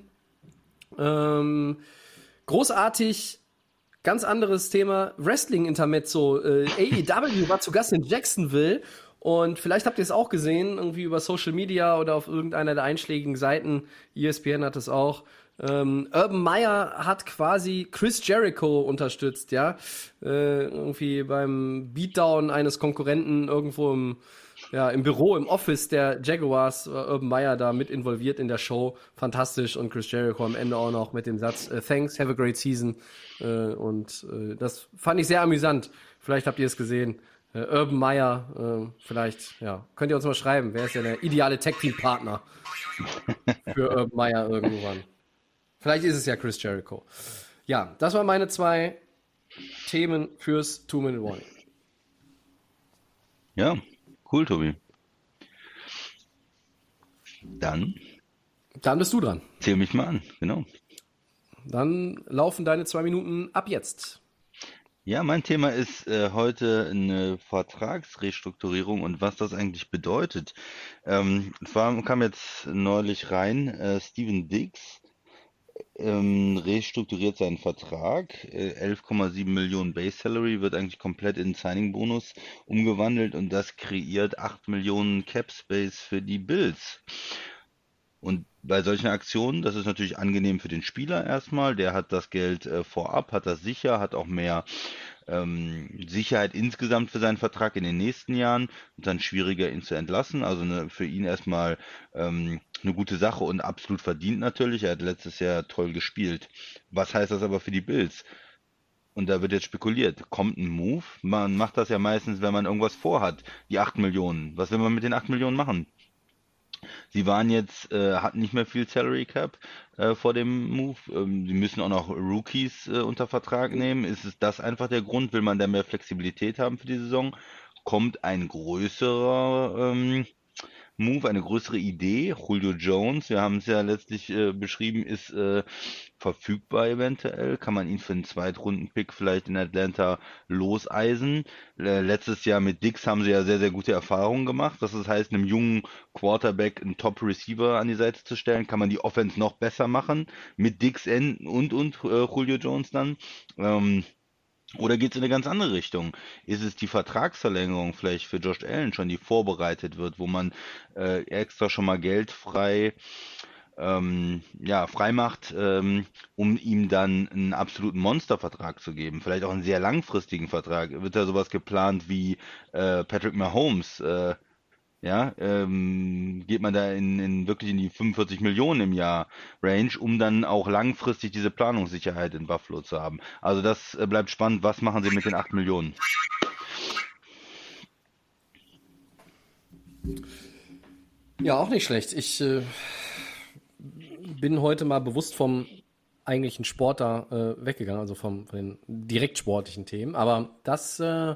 Ähm, großartig, ganz anderes Thema, Wrestling-Intermezzo. Äh, AEW war zu Gast in Jacksonville und vielleicht habt ihr es auch gesehen, irgendwie über Social Media oder auf irgendeiner der einschlägigen Seiten. ESPN hat es auch. Ähm, Urban Meyer hat quasi Chris Jericho unterstützt, ja. Äh, irgendwie beim Beatdown eines Konkurrenten irgendwo im ja, im Büro, im Office der Jaguars, Urban Meyer da mit involviert in der Show. Fantastisch. Und Chris Jericho am Ende auch noch mit dem Satz, äh, thanks, have a great season. Äh, und äh, das fand ich sehr amüsant. Vielleicht habt ihr es gesehen. Äh, Urban Meyer, äh, vielleicht, ja, könnt ihr uns mal schreiben, wer ist ja der ideale Tech-Team-Partner für Urban Meyer irgendwann. Vielleicht ist es ja Chris Jericho. Ja, das waren meine zwei Themen fürs Two-Minute-Warning. Ja, Cool, Tobi. Dann. Dann bist du dran. Zähl mich mal an, genau. Dann laufen deine zwei Minuten ab jetzt. Ja, mein Thema ist äh, heute eine Vertragsrestrukturierung und was das eigentlich bedeutet. Ähm, zwar kam jetzt neulich rein, äh, Steven Diggs ähm, restrukturiert seinen Vertrag. Äh, 11,7 Millionen Base Salary wird eigentlich komplett in Signing-Bonus umgewandelt und das kreiert 8 Millionen Cap Space für die Bills. Und bei solchen Aktionen, das ist natürlich angenehm für den Spieler erstmal, der hat das Geld äh, vorab, hat das sicher, hat auch mehr ähm, Sicherheit insgesamt für seinen Vertrag in den nächsten Jahren und dann schwieriger, ihn zu entlassen. Also eine, für ihn erstmal ähm, eine gute Sache und absolut verdient natürlich. Er hat letztes Jahr toll gespielt. Was heißt das aber für die Bills? Und da wird jetzt spekuliert, kommt ein Move? Man macht das ja meistens, wenn man irgendwas vorhat, die 8 Millionen. Was will man mit den 8 Millionen machen? Sie waren jetzt, äh, hatten nicht mehr viel Salary Cap äh, vor dem Move. Ähm, sie müssen auch noch Rookies äh, unter Vertrag nehmen. Ist es das einfach der Grund? Will man da mehr Flexibilität haben für die Saison? Kommt ein größerer ähm, Move, eine größere Idee. Julio Jones, wir haben es ja letztlich äh, beschrieben, ist äh, verfügbar eventuell. Kann man ihn für einen Zweitrunden-Pick vielleicht in Atlanta loseisen. Äh, letztes Jahr mit Dix haben sie ja sehr, sehr gute Erfahrungen gemacht. Das heißt, einem jungen Quarterback einen Top-Receiver an die Seite zu stellen, kann man die Offense noch besser machen. Mit Dix und und äh, Julio Jones dann. Ähm, oder geht es in eine ganz andere Richtung? Ist es die Vertragsverlängerung vielleicht für Josh Allen schon, die vorbereitet wird, wo man äh, extra schon mal Geld frei ähm, ja, freimacht, ähm, um ihm dann einen absoluten Monstervertrag zu geben, vielleicht auch einen sehr langfristigen Vertrag. Wird da sowas geplant wie äh, Patrick Mahomes, äh, ja, ähm, geht man da in, in wirklich in die 45 Millionen im Jahr Range, um dann auch langfristig diese Planungssicherheit in Buffalo zu haben. Also das äh, bleibt spannend. Was machen sie mit den 8 Millionen? Ja, auch nicht schlecht. Ich äh, bin heute mal bewusst vom eigentlichen Sport da äh, weggegangen, also vom, von den direkt sportlichen Themen. Aber das äh,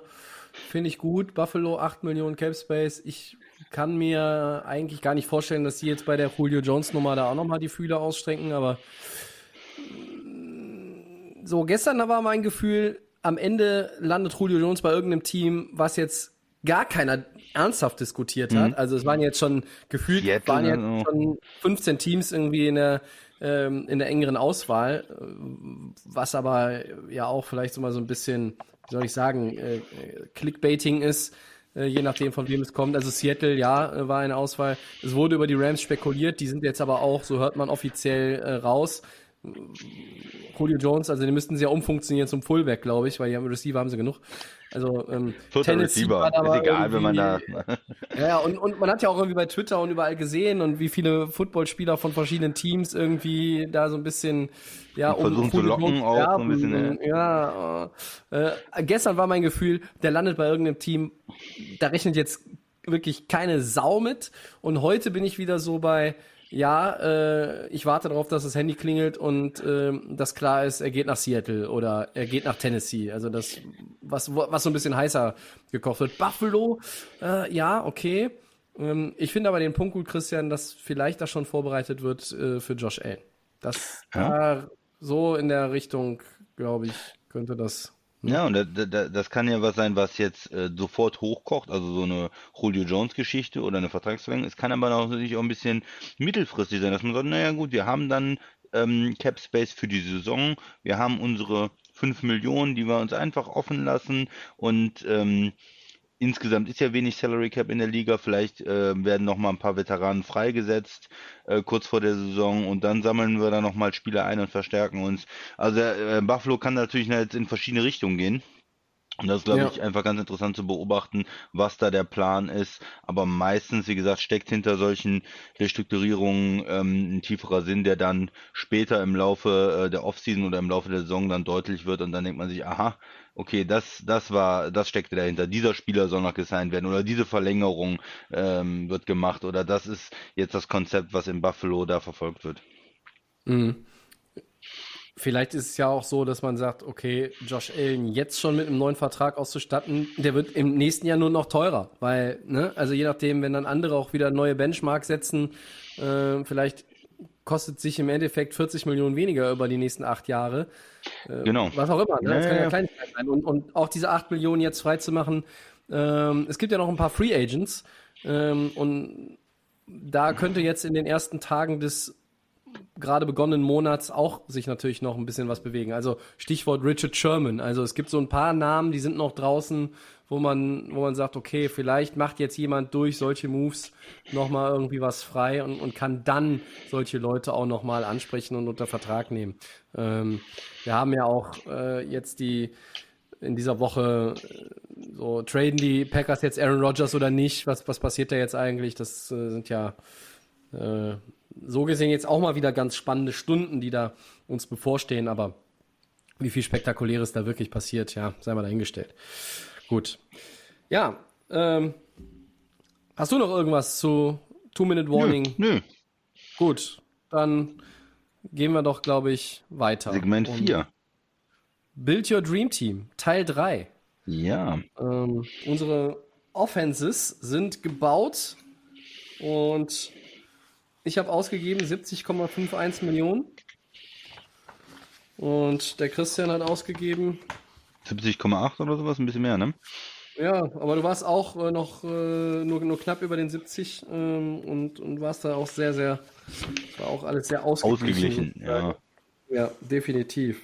finde ich gut. Buffalo 8 Millionen Cap Space. Ich kann mir eigentlich gar nicht vorstellen, dass sie jetzt bei der Julio Jones Nummer da auch nochmal die Fühler ausstrecken, aber so gestern war mein Gefühl, am Ende landet Julio Jones bei irgendeinem Team, was jetzt gar keiner ernsthaft diskutiert hat. Mhm. Also es waren jetzt schon gefühlt Seattle, waren jetzt no. schon 15 Teams irgendwie in der ähm, in der engeren Auswahl, was aber ja auch vielleicht so mal so ein bisschen, wie soll ich sagen, äh, Clickbaiting ist äh, je nachdem von wem es kommt. Also Seattle, ja, äh, war eine Auswahl. Es wurde über die Rams spekuliert, die sind jetzt aber auch, so hört man offiziell äh, raus. Julio Jones, also die müssten sie ja umfunktionieren zum Fullback, glaube ich, weil die haben Receiver haben sie genug. Also ähm, Tennessee Receiver. war ist egal, wenn man da. ja, und, und man hat ja auch irgendwie bei Twitter und überall gesehen und wie viele Footballspieler von verschiedenen Teams irgendwie da so ein bisschen ja um versuchen zu locken auch so ein bisschen. Ja, äh, gestern war mein Gefühl, der landet bei irgendeinem Team, da rechnet jetzt wirklich keine Sau mit und heute bin ich wieder so bei ja, äh, ich warte darauf, dass das Handy klingelt und äh, das klar ist, er geht nach Seattle oder er geht nach Tennessee. Also das was, was so ein bisschen heißer gekocht wird. Buffalo, äh, ja, okay. Ähm, ich finde aber den Punkt gut, Christian, dass vielleicht das schon vorbereitet wird äh, für Josh Allen. Das ja. so in der Richtung, glaube ich, könnte das ja, und da, da, das kann ja was sein, was jetzt äh, sofort hochkocht, also so eine Julio Jones-Geschichte oder eine Vertragsverlängerung. Es kann aber natürlich auch ein bisschen mittelfristig sein, dass man sagt, naja gut, wir haben dann ähm, Cap Space für die Saison, wir haben unsere 5 Millionen, die wir uns einfach offen lassen und ähm, insgesamt ist ja wenig Salary Cap in der Liga. Vielleicht äh, werden noch mal ein paar Veteranen freigesetzt äh, kurz vor der Saison und dann sammeln wir da noch mal Spieler ein und verstärken uns. Also äh, Buffalo kann natürlich jetzt in verschiedene Richtungen gehen. Und das ist, glaube ja. ich, einfach ganz interessant zu beobachten, was da der Plan ist. Aber meistens, wie gesagt, steckt hinter solchen Restrukturierungen ähm, ein tieferer Sinn, der dann später im Laufe äh, der Offseason oder im Laufe der Saison dann deutlich wird. Und dann denkt man sich, aha, okay, das, das war, das steckte dahinter. Dieser Spieler soll noch gesigned werden oder diese Verlängerung ähm, wird gemacht oder das ist jetzt das Konzept, was in Buffalo da verfolgt wird. Mhm. Vielleicht ist es ja auch so, dass man sagt, okay, Josh Allen jetzt schon mit einem neuen Vertrag auszustatten, der wird im nächsten Jahr nur noch teurer, weil, ne, also je nachdem, wenn dann andere auch wieder neue Benchmark setzen, äh, vielleicht kostet sich im Endeffekt 40 Millionen weniger über die nächsten acht Jahre. Äh, genau. Was auch immer, ne? das ja, kann ja, Kleinigkeit sein. Und, und auch diese acht Millionen jetzt freizumachen, ähm, es gibt ja noch ein paar Free Agents ähm, und da könnte jetzt in den ersten Tagen des gerade begonnenen Monats auch sich natürlich noch ein bisschen was bewegen. Also Stichwort Richard Sherman. Also es gibt so ein paar Namen, die sind noch draußen, wo man, wo man sagt, okay, vielleicht macht jetzt jemand durch solche Moves nochmal irgendwie was frei und, und kann dann solche Leute auch nochmal ansprechen und unter Vertrag nehmen. Ähm, wir haben ja auch äh, jetzt die in dieser Woche äh, so traden die Packers jetzt Aaron Rodgers oder nicht? Was, was passiert da jetzt eigentlich? Das äh, sind ja äh, so gesehen jetzt auch mal wieder ganz spannende Stunden, die da uns bevorstehen, aber wie viel Spektakuläres da wirklich passiert, ja, sei mal dahingestellt. Gut. Ja, ähm, hast du noch irgendwas zu Two-Minute Warning? Nö, nö. Gut, dann gehen wir doch, glaube ich, weiter. Segment 4. Build Your Dream Team, Teil 3. Ja. Ähm, unsere Offenses sind gebaut und ich habe ausgegeben 70,51 Millionen. Und der Christian hat ausgegeben 70,8 oder sowas, ein bisschen mehr, ne? Ja, aber du warst auch äh, noch äh, nur, nur knapp über den 70 ähm, und, und warst da auch sehr, sehr, war auch alles sehr ausgeglichen. Ausgeglichen, ja. Ja, definitiv.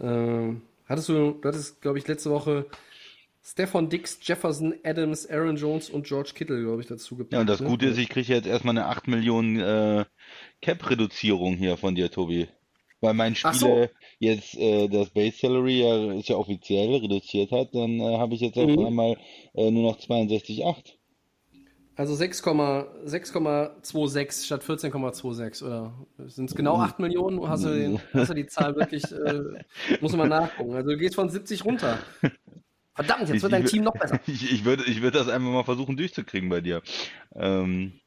Ähm, hattest du, du hattest, glaube ich, letzte Woche Stefan Dix, Jefferson, Adams, Aaron Jones und George Kittle, glaube ich, dazu gepackt. Ja, und das ne? Gute ist, ich kriege jetzt erstmal eine 8 Millionen äh, Cap-Reduzierung hier von dir, Tobi. Weil mein Spieler so. jetzt äh, das Base Salary ja, ist ja offiziell reduziert hat, dann äh, habe ich jetzt auf mhm. einmal äh, nur noch 62,8. Also 6,26 statt 14,26 oder sind es genau 8 Millionen? Hast du, den, hast du die Zahl wirklich, äh, muss man nachgucken. Also du gehst von 70 runter. Verdammt, jetzt wird dein Team noch besser. Ich, ich würde ich würd das einfach mal versuchen durchzukriegen bei dir. Ähm,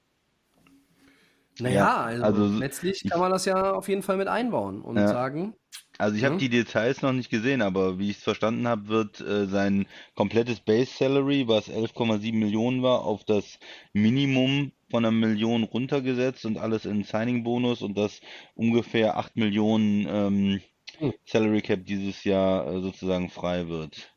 naja, ja, also, also, letztlich kann man das ja auf jeden Fall mit einbauen und ja. sagen. Also ich habe mhm. die Details noch nicht gesehen, aber wie ich es verstanden habe, wird äh, sein komplettes Base Salary, was 11,7 Millionen war, auf das Minimum von einer Million runtergesetzt und alles in Signing-Bonus und das ungefähr 8 Millionen ähm, mhm. Salary Cap dieses Jahr äh, sozusagen frei wird.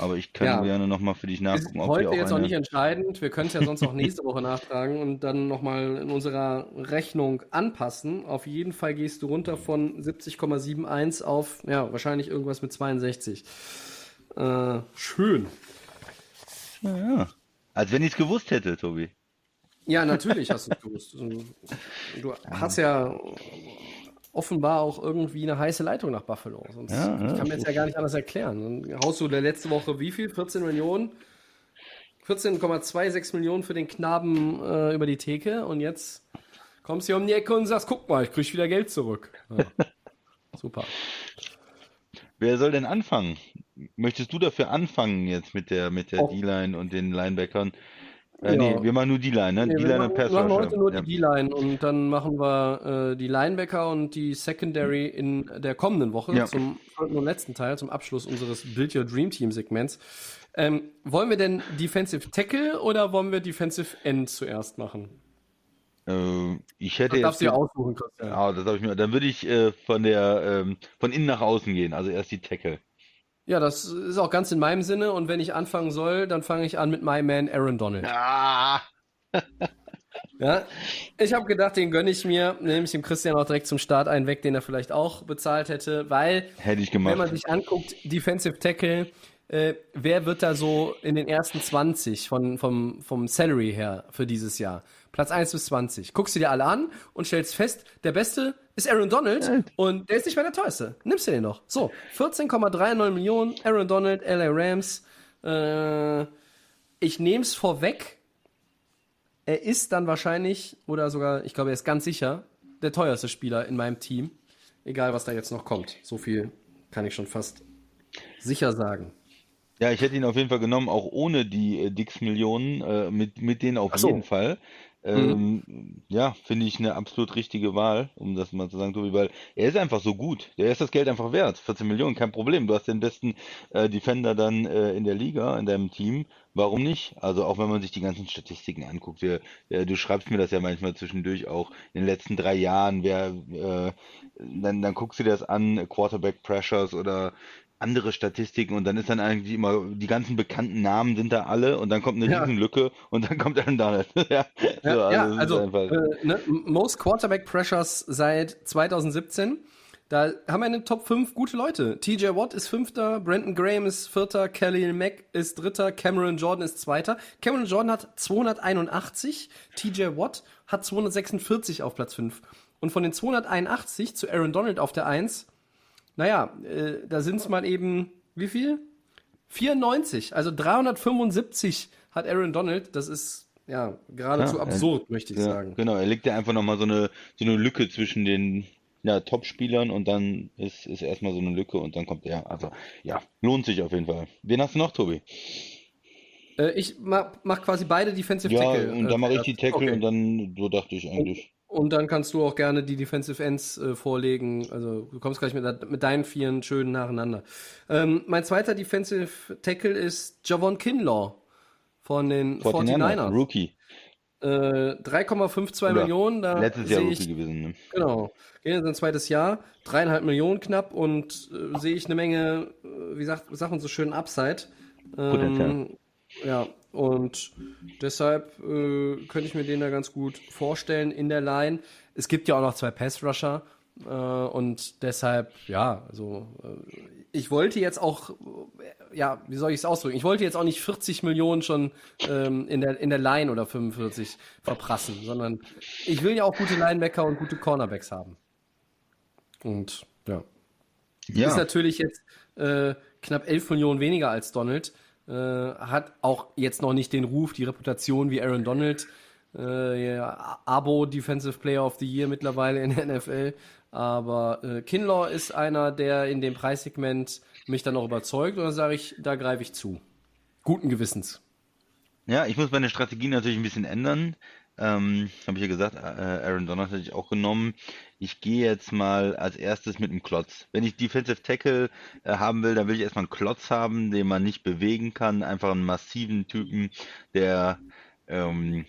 Aber ich kann ja. gerne nochmal für dich nachgucken. Ist ob heute jetzt eine... noch nicht entscheidend. Wir können es ja sonst auch nächste Woche nachtragen und dann nochmal in unserer Rechnung anpassen. Auf jeden Fall gehst du runter von 70,71 auf, ja, wahrscheinlich irgendwas mit 62. Äh, schön. Ja, ja. Als wenn ich es gewusst hätte, Tobi. Ja, natürlich hast du es gewusst. Du hast ja offenbar auch irgendwie eine heiße Leitung nach Buffalo. Sonst, ja, ja, ich kann mir jetzt ja gar nicht anders erklären. Dann haust du der letzte Woche wie viel? 14 Millionen? 14,26 Millionen für den Knaben äh, über die Theke und jetzt kommst du hier um die Ecke und sagst, guck mal, ich krieg wieder Geld zurück. Ja. Super. Wer soll denn anfangen? Möchtest du dafür anfangen jetzt mit der mit der oh. D-Line und den Linebackern? Äh, ja. Nee, wir machen nur die Line, ne? Nee, die Line und Pass Wir machen heute nur ja. die D-Line und dann machen wir äh, die Linebacker und die Secondary in der kommenden Woche ja. zum letzten Teil, zum Abschluss unseres Build Your Dream Team Segments. Ähm, wollen wir denn Defensive Tackle oder wollen wir Defensive End zuerst machen? Äh, ich hätte das darfst du ja aussuchen, Christian. Ja, das ich mir. Dann würde ich äh, von der ähm, von innen nach außen gehen, also erst die Tackle. Ja, das ist auch ganz in meinem Sinne. Und wenn ich anfangen soll, dann fange ich an mit My Man Aaron Donald. Ah. ja, ich habe gedacht, den gönne ich mir, nehme ich dem Christian auch direkt zum Start einen weg, den er vielleicht auch bezahlt hätte, weil hätte ich gemacht. wenn man sich anguckt, Defensive Tackle, äh, wer wird da so in den ersten 20 von, vom, vom Salary her für dieses Jahr? Platz 1 bis 20. Guckst du dir alle an und stellst fest, der Beste ist Aaron Donald und der ist nicht mehr der teuerste. Nimmst du den noch. So, 14,39 Millionen, Aaron Donald, LA Rams. Äh, ich nehme es vorweg. Er ist dann wahrscheinlich, oder sogar, ich glaube, er ist ganz sicher, der teuerste Spieler in meinem Team. Egal, was da jetzt noch kommt. So viel kann ich schon fast sicher sagen. Ja, ich hätte ihn auf jeden Fall genommen, auch ohne die äh, Dix-Millionen, äh, mit, mit denen auf so. jeden Fall. Ähm, mhm. Ja, finde ich eine absolut richtige Wahl, um das mal zu sagen, Tobi, weil er ist einfach so gut. Der ist das Geld einfach wert. 14 Millionen, kein Problem. Du hast den besten äh, Defender dann äh, in der Liga, in deinem Team. Warum nicht? Also auch wenn man sich die ganzen Statistiken anguckt, wir, äh, du schreibst mir das ja manchmal zwischendurch auch in den letzten drei Jahren, wer, äh, dann, dann guckst du dir das an, Quarterback Pressures oder andere Statistiken und dann ist dann eigentlich immer, die ganzen bekannten Namen sind da alle und dann kommt eine ja. Riesenlücke und dann kommt Aaron Donald. ja, so, ja, also, ja, also äh, ne, Most Quarterback Pressures seit 2017. Da haben wir in den Top 5 gute Leute. TJ Watt ist Fünfter, Brandon Graham ist Vierter, Kelly Mack ist Dritter, Cameron Jordan ist Zweiter. Cameron Jordan hat 281, TJ Watt hat 246 auf Platz 5. Und von den 281 zu Aaron Donald auf der 1 naja, äh, da sind es mal eben, wie viel? 94, also 375 hat Aaron Donald, das ist ja geradezu ja, absurd, er, möchte ich ja, sagen. Genau, er legt ja einfach nochmal so eine, so eine Lücke zwischen den ja, Top-Spielern und dann ist, ist erstmal so eine Lücke und dann kommt er. Also ja, lohnt sich auf jeden Fall. Wen hast du noch, Tobi? Äh, ich mach, mach quasi beide Defensive ja, Tackle. Ja, und dann äh, mache ich die Tackle okay. und dann, so dachte ich eigentlich. Und dann kannst du auch gerne die Defensive Ends äh, vorlegen. Also du kommst gleich mit, mit deinen Vieren schön nacheinander. Ähm, mein zweiter Defensive Tackle ist Javon Kinlaw von den 49ers. 49ers. Rookie. Äh, 3,52 Millionen. Da letztes Jahr Rookie ich, gewesen. Ne? Genau. Gehen in sein zweites Jahr. Dreieinhalb Millionen knapp und äh, sehe ich eine Menge, äh, wie sagt, sagt man so schön, Upside. Ähm, ja, und deshalb äh, könnte ich mir den da ganz gut vorstellen in der Line. Es gibt ja auch noch zwei Pass-Rusher. Äh, und deshalb, ja, also äh, ich wollte jetzt auch, äh, ja, wie soll ich es ausdrücken? Ich wollte jetzt auch nicht 40 Millionen schon ähm, in, der, in der Line oder 45 verprassen, sondern ich will ja auch gute Linebacker und gute Cornerbacks haben. Und ja. ja. Ist natürlich jetzt äh, knapp 11 Millionen weniger als Donald. Äh, hat auch jetzt noch nicht den Ruf, die Reputation wie Aaron Donald. Äh, ja, Abo Defensive Player of the Year mittlerweile in der NFL. Aber äh, Kinlaw ist einer, der in dem Preissegment mich dann noch überzeugt. Und dann sage ich, da greife ich zu. Guten Gewissens. Ja, ich muss meine Strategie natürlich ein bisschen ändern. Ähm, Habe ich ja gesagt, äh, Aaron Donald hätte ich auch genommen. Ich gehe jetzt mal als erstes mit einem Klotz. Wenn ich Defensive Tackle äh, haben will, dann will ich erstmal einen Klotz haben, den man nicht bewegen kann. Einfach einen massiven Typen, der ähm,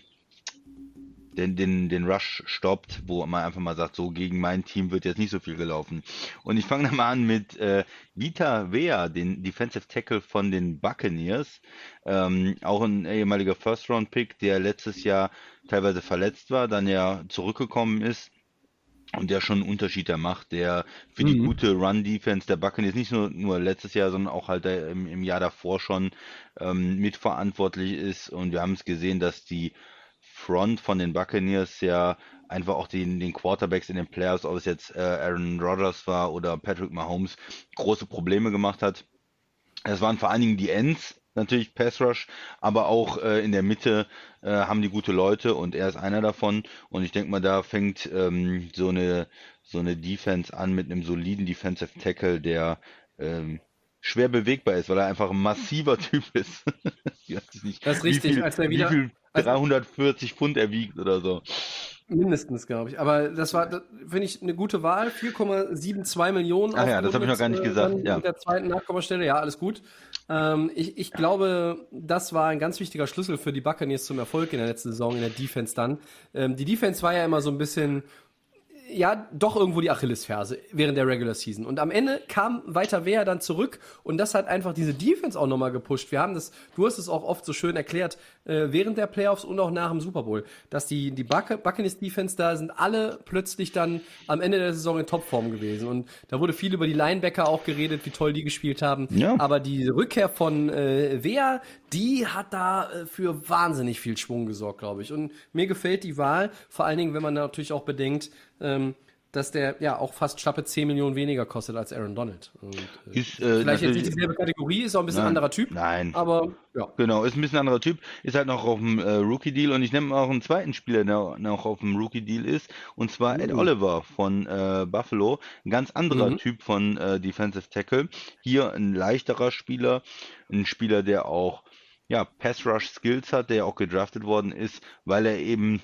den, den, den Rush stoppt, wo man einfach mal sagt, so gegen mein Team wird jetzt nicht so viel gelaufen. Und ich fange mal an mit äh, Vita Vea, den Defensive Tackle von den Buccaneers. Ähm, auch ein ehemaliger First-Round-Pick, der letztes Jahr teilweise verletzt war, dann ja zurückgekommen ist und der schon einen Unterschied da macht, der für die mhm. gute Run-Defense der Buccaneers nicht nur, nur letztes Jahr, sondern auch halt im, im Jahr davor schon ähm, mitverantwortlich ist. Und wir haben es gesehen, dass die Front von den Buccaneers ja einfach auch den, den Quarterbacks in den Playoffs, ob es jetzt äh, Aaron Rodgers war oder Patrick Mahomes, große Probleme gemacht hat. Es waren vor allen Dingen die Ends, natürlich Pass Rush, aber auch äh, in der Mitte äh, haben die gute Leute und er ist einer davon. Und ich denke mal, da fängt ähm, so eine so eine Defense an mit einem soliden Defensive Tackle, der ähm, schwer bewegbar ist, weil er einfach ein massiver Typ ist. nicht, das ist richtig. Wie viel, als er wieder, wie viel 340 Pfund er wiegt oder so. Mindestens, glaube ich. Aber das war, finde ich, eine gute Wahl. 4,72 Millionen. Ach ja, das habe ich noch gar nicht gesagt. Ja. Mit der zweiten Nachkommastelle, ja, alles gut. Ähm, ich, ich glaube, das war ein ganz wichtiger Schlüssel für die Buccaneers zum Erfolg in der letzten Saison in der Defense dann. Ähm, die Defense war ja immer so ein bisschen ja doch irgendwo die Achillesferse während der Regular Season. Und am Ende kam weiter Wehr dann zurück und das hat einfach diese Defense auch nochmal gepusht. Wir haben das, du hast es auch oft so schön erklärt, äh, während der Playoffs und auch nach dem Super Bowl, dass die, die Buccaneers Defense da sind alle plötzlich dann am Ende der Saison in Topform gewesen. Und da wurde viel über die Linebacker auch geredet, wie toll die gespielt haben. Ja. Aber die Rückkehr von äh, Wehr, die hat da äh, für wahnsinnig viel Schwung gesorgt, glaube ich. Und mir gefällt die Wahl, vor allen Dingen, wenn man natürlich auch bedenkt, ähm, dass der ja auch fast schlappe 10 Millionen weniger kostet als Aaron Donald. Und, äh, ist, äh, vielleicht jetzt nicht dieselbe Kategorie, ist auch ein bisschen nein, anderer Typ. Nein. Aber ja. Genau, ist ein bisschen anderer Typ, ist halt noch auf dem äh, Rookie-Deal und ich nehme auch einen zweiten Spieler, der noch auf dem Rookie-Deal ist, und zwar Ed mhm. Oliver von äh, Buffalo. Ein ganz anderer mhm. Typ von äh, Defensive Tackle. Hier ein leichterer Spieler, ein Spieler, der auch ja, Pass-Rush-Skills hat, der auch gedraftet worden ist, weil er eben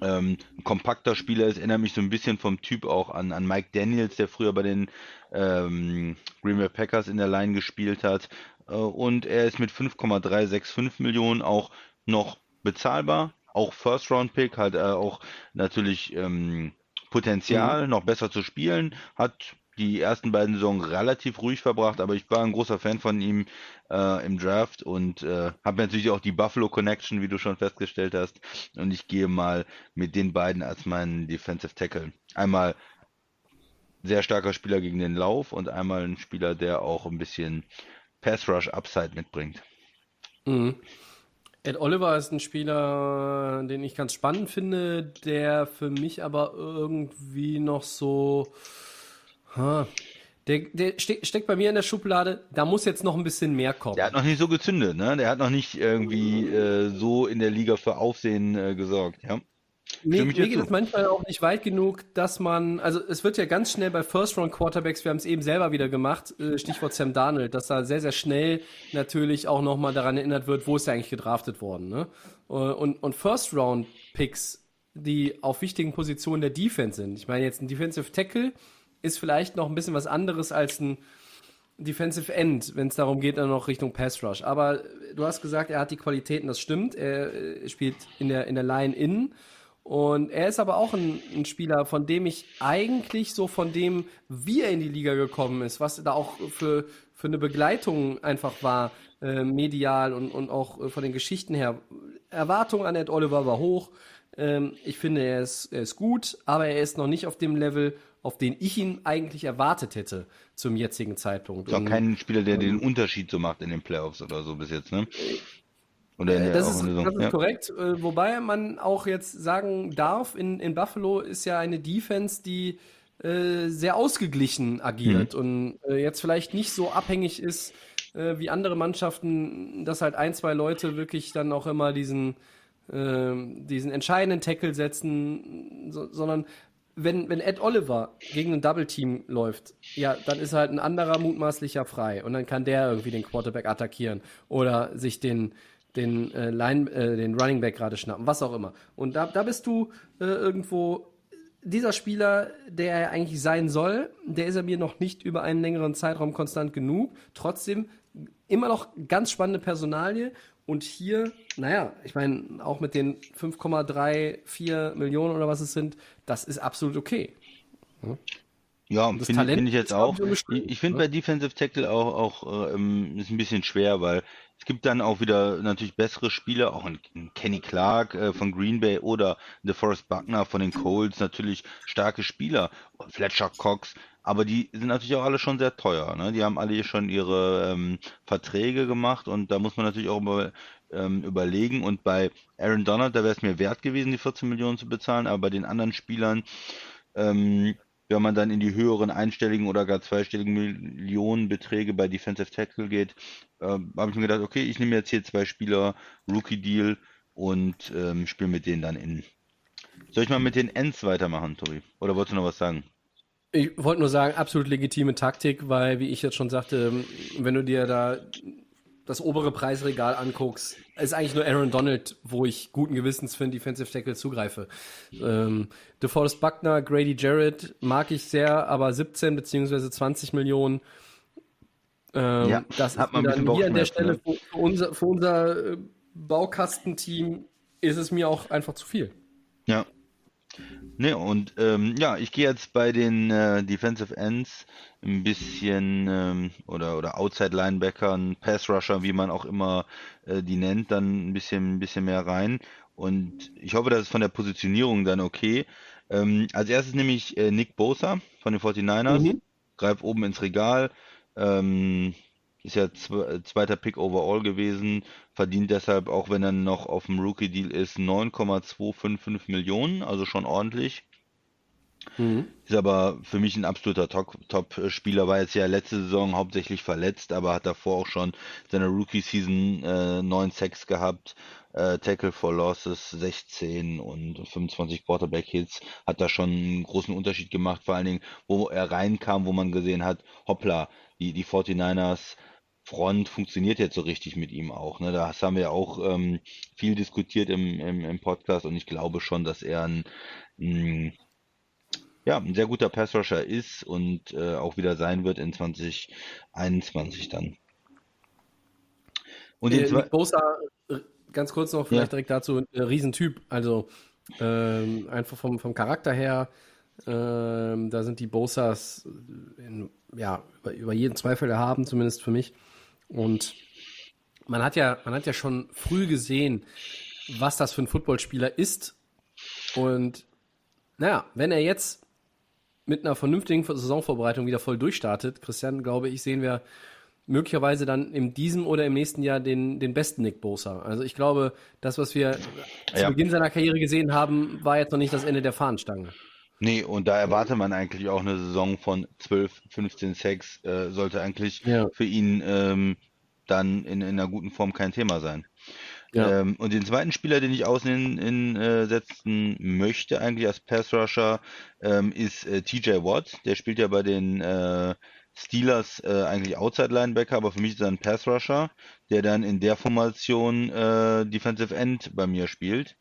ähm, ein kompakter Spieler ist, erinnert mich so ein bisschen vom Typ auch an, an Mike Daniels, der früher bei den ähm, Green Bay Packers in der Line gespielt hat. Äh, und er ist mit 5,365 Millionen auch noch bezahlbar. Auch First Round Pick, hat er auch natürlich ähm, Potenzial, mhm. noch besser zu spielen, hat die ersten beiden Saisons relativ ruhig verbracht, aber ich war ein großer Fan von ihm äh, im Draft und äh, habe natürlich auch die Buffalo Connection, wie du schon festgestellt hast. Und ich gehe mal mit den beiden als meinen Defensive Tackle. Einmal sehr starker Spieler gegen den Lauf und einmal ein Spieler, der auch ein bisschen Pass Rush Upside mitbringt. Mhm. Ed Oliver ist ein Spieler, den ich ganz spannend finde, der für mich aber irgendwie noch so Ha. Der, der ste steckt bei mir in der Schublade, da muss jetzt noch ein bisschen mehr kommen. Der hat noch nicht so gezündet, ne? Der hat noch nicht irgendwie äh, so in der Liga für Aufsehen äh, gesorgt, ja. Mir, mir geht es manchmal auch nicht weit genug, dass man, also es wird ja ganz schnell bei First-Round-Quarterbacks, wir haben es eben selber wieder gemacht, äh, Stichwort Sam Darnold, dass da sehr, sehr schnell natürlich auch nochmal daran erinnert wird, wo ist er eigentlich gedraftet worden. Ne? Äh, und, und First-Round-Picks, die auf wichtigen Positionen der Defense sind. Ich meine jetzt ein Defensive Tackle, ist vielleicht noch ein bisschen was anderes als ein Defensive End, wenn es darum geht, dann noch Richtung Pass Rush. Aber du hast gesagt, er hat die Qualitäten, das stimmt. Er äh, spielt in der, in der Line in. Und er ist aber auch ein, ein, Spieler, von dem ich eigentlich so von dem, wie er in die Liga gekommen ist, was da auch für, für eine Begleitung einfach war, äh, medial und, und auch äh, von den Geschichten her. Erwartung an Ed Oliver war hoch. Ähm, ich finde, er ist, er ist gut, aber er ist noch nicht auf dem Level, auf den ich ihn eigentlich erwartet hätte zum jetzigen Zeitpunkt. Ist auch kein Spieler, der den Unterschied so macht in den Playoffs oder so bis jetzt, ne? Oder in der, das ist, das ist ja. korrekt. Äh, wobei man auch jetzt sagen darf, in, in Buffalo ist ja eine Defense, die äh, sehr ausgeglichen agiert mhm. und äh, jetzt vielleicht nicht so abhängig ist äh, wie andere Mannschaften, dass halt ein, zwei Leute wirklich dann auch immer diesen, äh, diesen entscheidenden Tackle setzen, so, sondern wenn, wenn Ed Oliver gegen ein Double Team läuft, ja, dann ist halt ein anderer mutmaßlicher frei und dann kann der irgendwie den Quarterback attackieren oder sich den, den, äh, Line, äh, den Running Back gerade schnappen, was auch immer. Und da, da bist du äh, irgendwo dieser Spieler, der er eigentlich sein soll, der ist er mir noch nicht über einen längeren Zeitraum konstant genug. Trotzdem immer noch ganz spannende Personalie und hier, naja, ich meine, auch mit den 5,34 Millionen oder was es sind, das ist absolut okay. Hm? Ja, finde find ich jetzt auch. Ich, ich finde ne? bei Defensive Tackle auch, auch ähm, ist ein bisschen schwer, weil es gibt dann auch wieder natürlich bessere Spieler, auch ein, Kenny Clark äh, von Green Bay oder DeForest Buckner von den Colts, natürlich starke Spieler. Fletcher Cox, aber die sind natürlich auch alle schon sehr teuer. Ne? Die haben alle schon ihre ähm, Verträge gemacht und da muss man natürlich auch über, ähm, überlegen. Und bei Aaron Donald, da wäre es mir wert gewesen, die 14 Millionen zu bezahlen, aber bei den anderen Spielern, ähm, wenn man dann in die höheren einstelligen oder gar zweistelligen Millionenbeträge bei Defensive Tackle geht, äh, habe ich mir gedacht, okay, ich nehme jetzt hier zwei Spieler, Rookie Deal und ähm, spiele mit denen dann in. Soll ich mal mit den Ends weitermachen, Tori? Oder wolltest du noch was sagen? Ich wollte nur sagen, absolut legitime Taktik, weil, wie ich jetzt schon sagte, wenn du dir da das obere Preisregal anguckst, ist eigentlich nur Aaron Donald, wo ich guten Gewissens für einen Defensive Tackle zugreife. Ähm, DeForest Buckner, Grady Jarrett mag ich sehr, aber 17 beziehungsweise 20 Millionen, ähm, Ja, das hat man dann hier an der Stelle für, für unser, für unser äh, Baukastenteam ist es mir auch einfach zu viel. Ja. Ne, und ähm, ja, ich gehe jetzt bei den äh, Defensive Ends ein bisschen ähm, oder oder Outside Linebackern, Pass Rusher, wie man auch immer äh, die nennt, dann ein bisschen ein bisschen mehr rein. Und ich hoffe, das ist von der Positionierung dann okay. Ähm, als erstes nehme ich äh, Nick Bosa von den 49ers, Mhm. greif oben ins Regal. Ähm, ist ja zwe zweiter Pick overall gewesen, verdient deshalb, auch wenn er noch auf dem Rookie-Deal ist, 9,255 Millionen, also schon ordentlich. Ist aber für mich ein absoluter Top- Top-Spieler, war jetzt ja letzte Saison hauptsächlich verletzt, aber hat davor auch schon seine Rookie-Season äh, 9 Sacks gehabt, äh, Tackle for Losses 16 und 25 Quarterback-Hits, hat da schon einen großen Unterschied gemacht, vor allen Dingen, wo er reinkam, wo man gesehen hat, hoppla, die, die 49ers Front funktioniert jetzt so richtig mit ihm auch. Ne? Das haben wir auch ähm, viel diskutiert im, im, im Podcast und ich glaube schon, dass er ein, ein ja, ein sehr guter Passrusher ist und äh, auch wieder sein wird in 2021 dann. Und Äh, zwei, Bosa, äh, ganz kurz noch vielleicht Ja. direkt dazu, ein äh, Riesentyp. Also ähm, einfach vom, vom Charakter her, ähm, da sind die Bosas äh, in, ja, über, über jeden Zweifel erhaben, zumindest für mich. Und man hat ja, man hat ja schon früh gesehen, was das für ein Footballspieler ist. Und naja, wenn er jetzt mit einer vernünftigen Saisonvorbereitung wieder voll durchstartet, Christian, glaube ich, sehen wir möglicherweise dann in diesem oder im nächsten Jahr den, den besten Nick Bosa. Also ich glaube, das, was wir zu Ja. Beginn seiner Karriere gesehen haben, war jetzt noch nicht das Ende der Fahnenstange. Nee, und da erwartet man eigentlich auch eine Saison von 12, 15 Sacks, äh, sollte eigentlich Ja. für ihn ähm, dann in, in einer guten Form kein Thema sein. Ja. Ähm, und den zweiten Spieler, den ich außen in, in, äh, setzen möchte, eigentlich als Pass Rusher, ähm, ist äh, TJ Watt. Der spielt ja bei den äh, Steelers äh, eigentlich Outside Linebacker, aber für mich ist er ein Pass Rusher, der dann in der Formation äh, Defensive End bei mir spielt.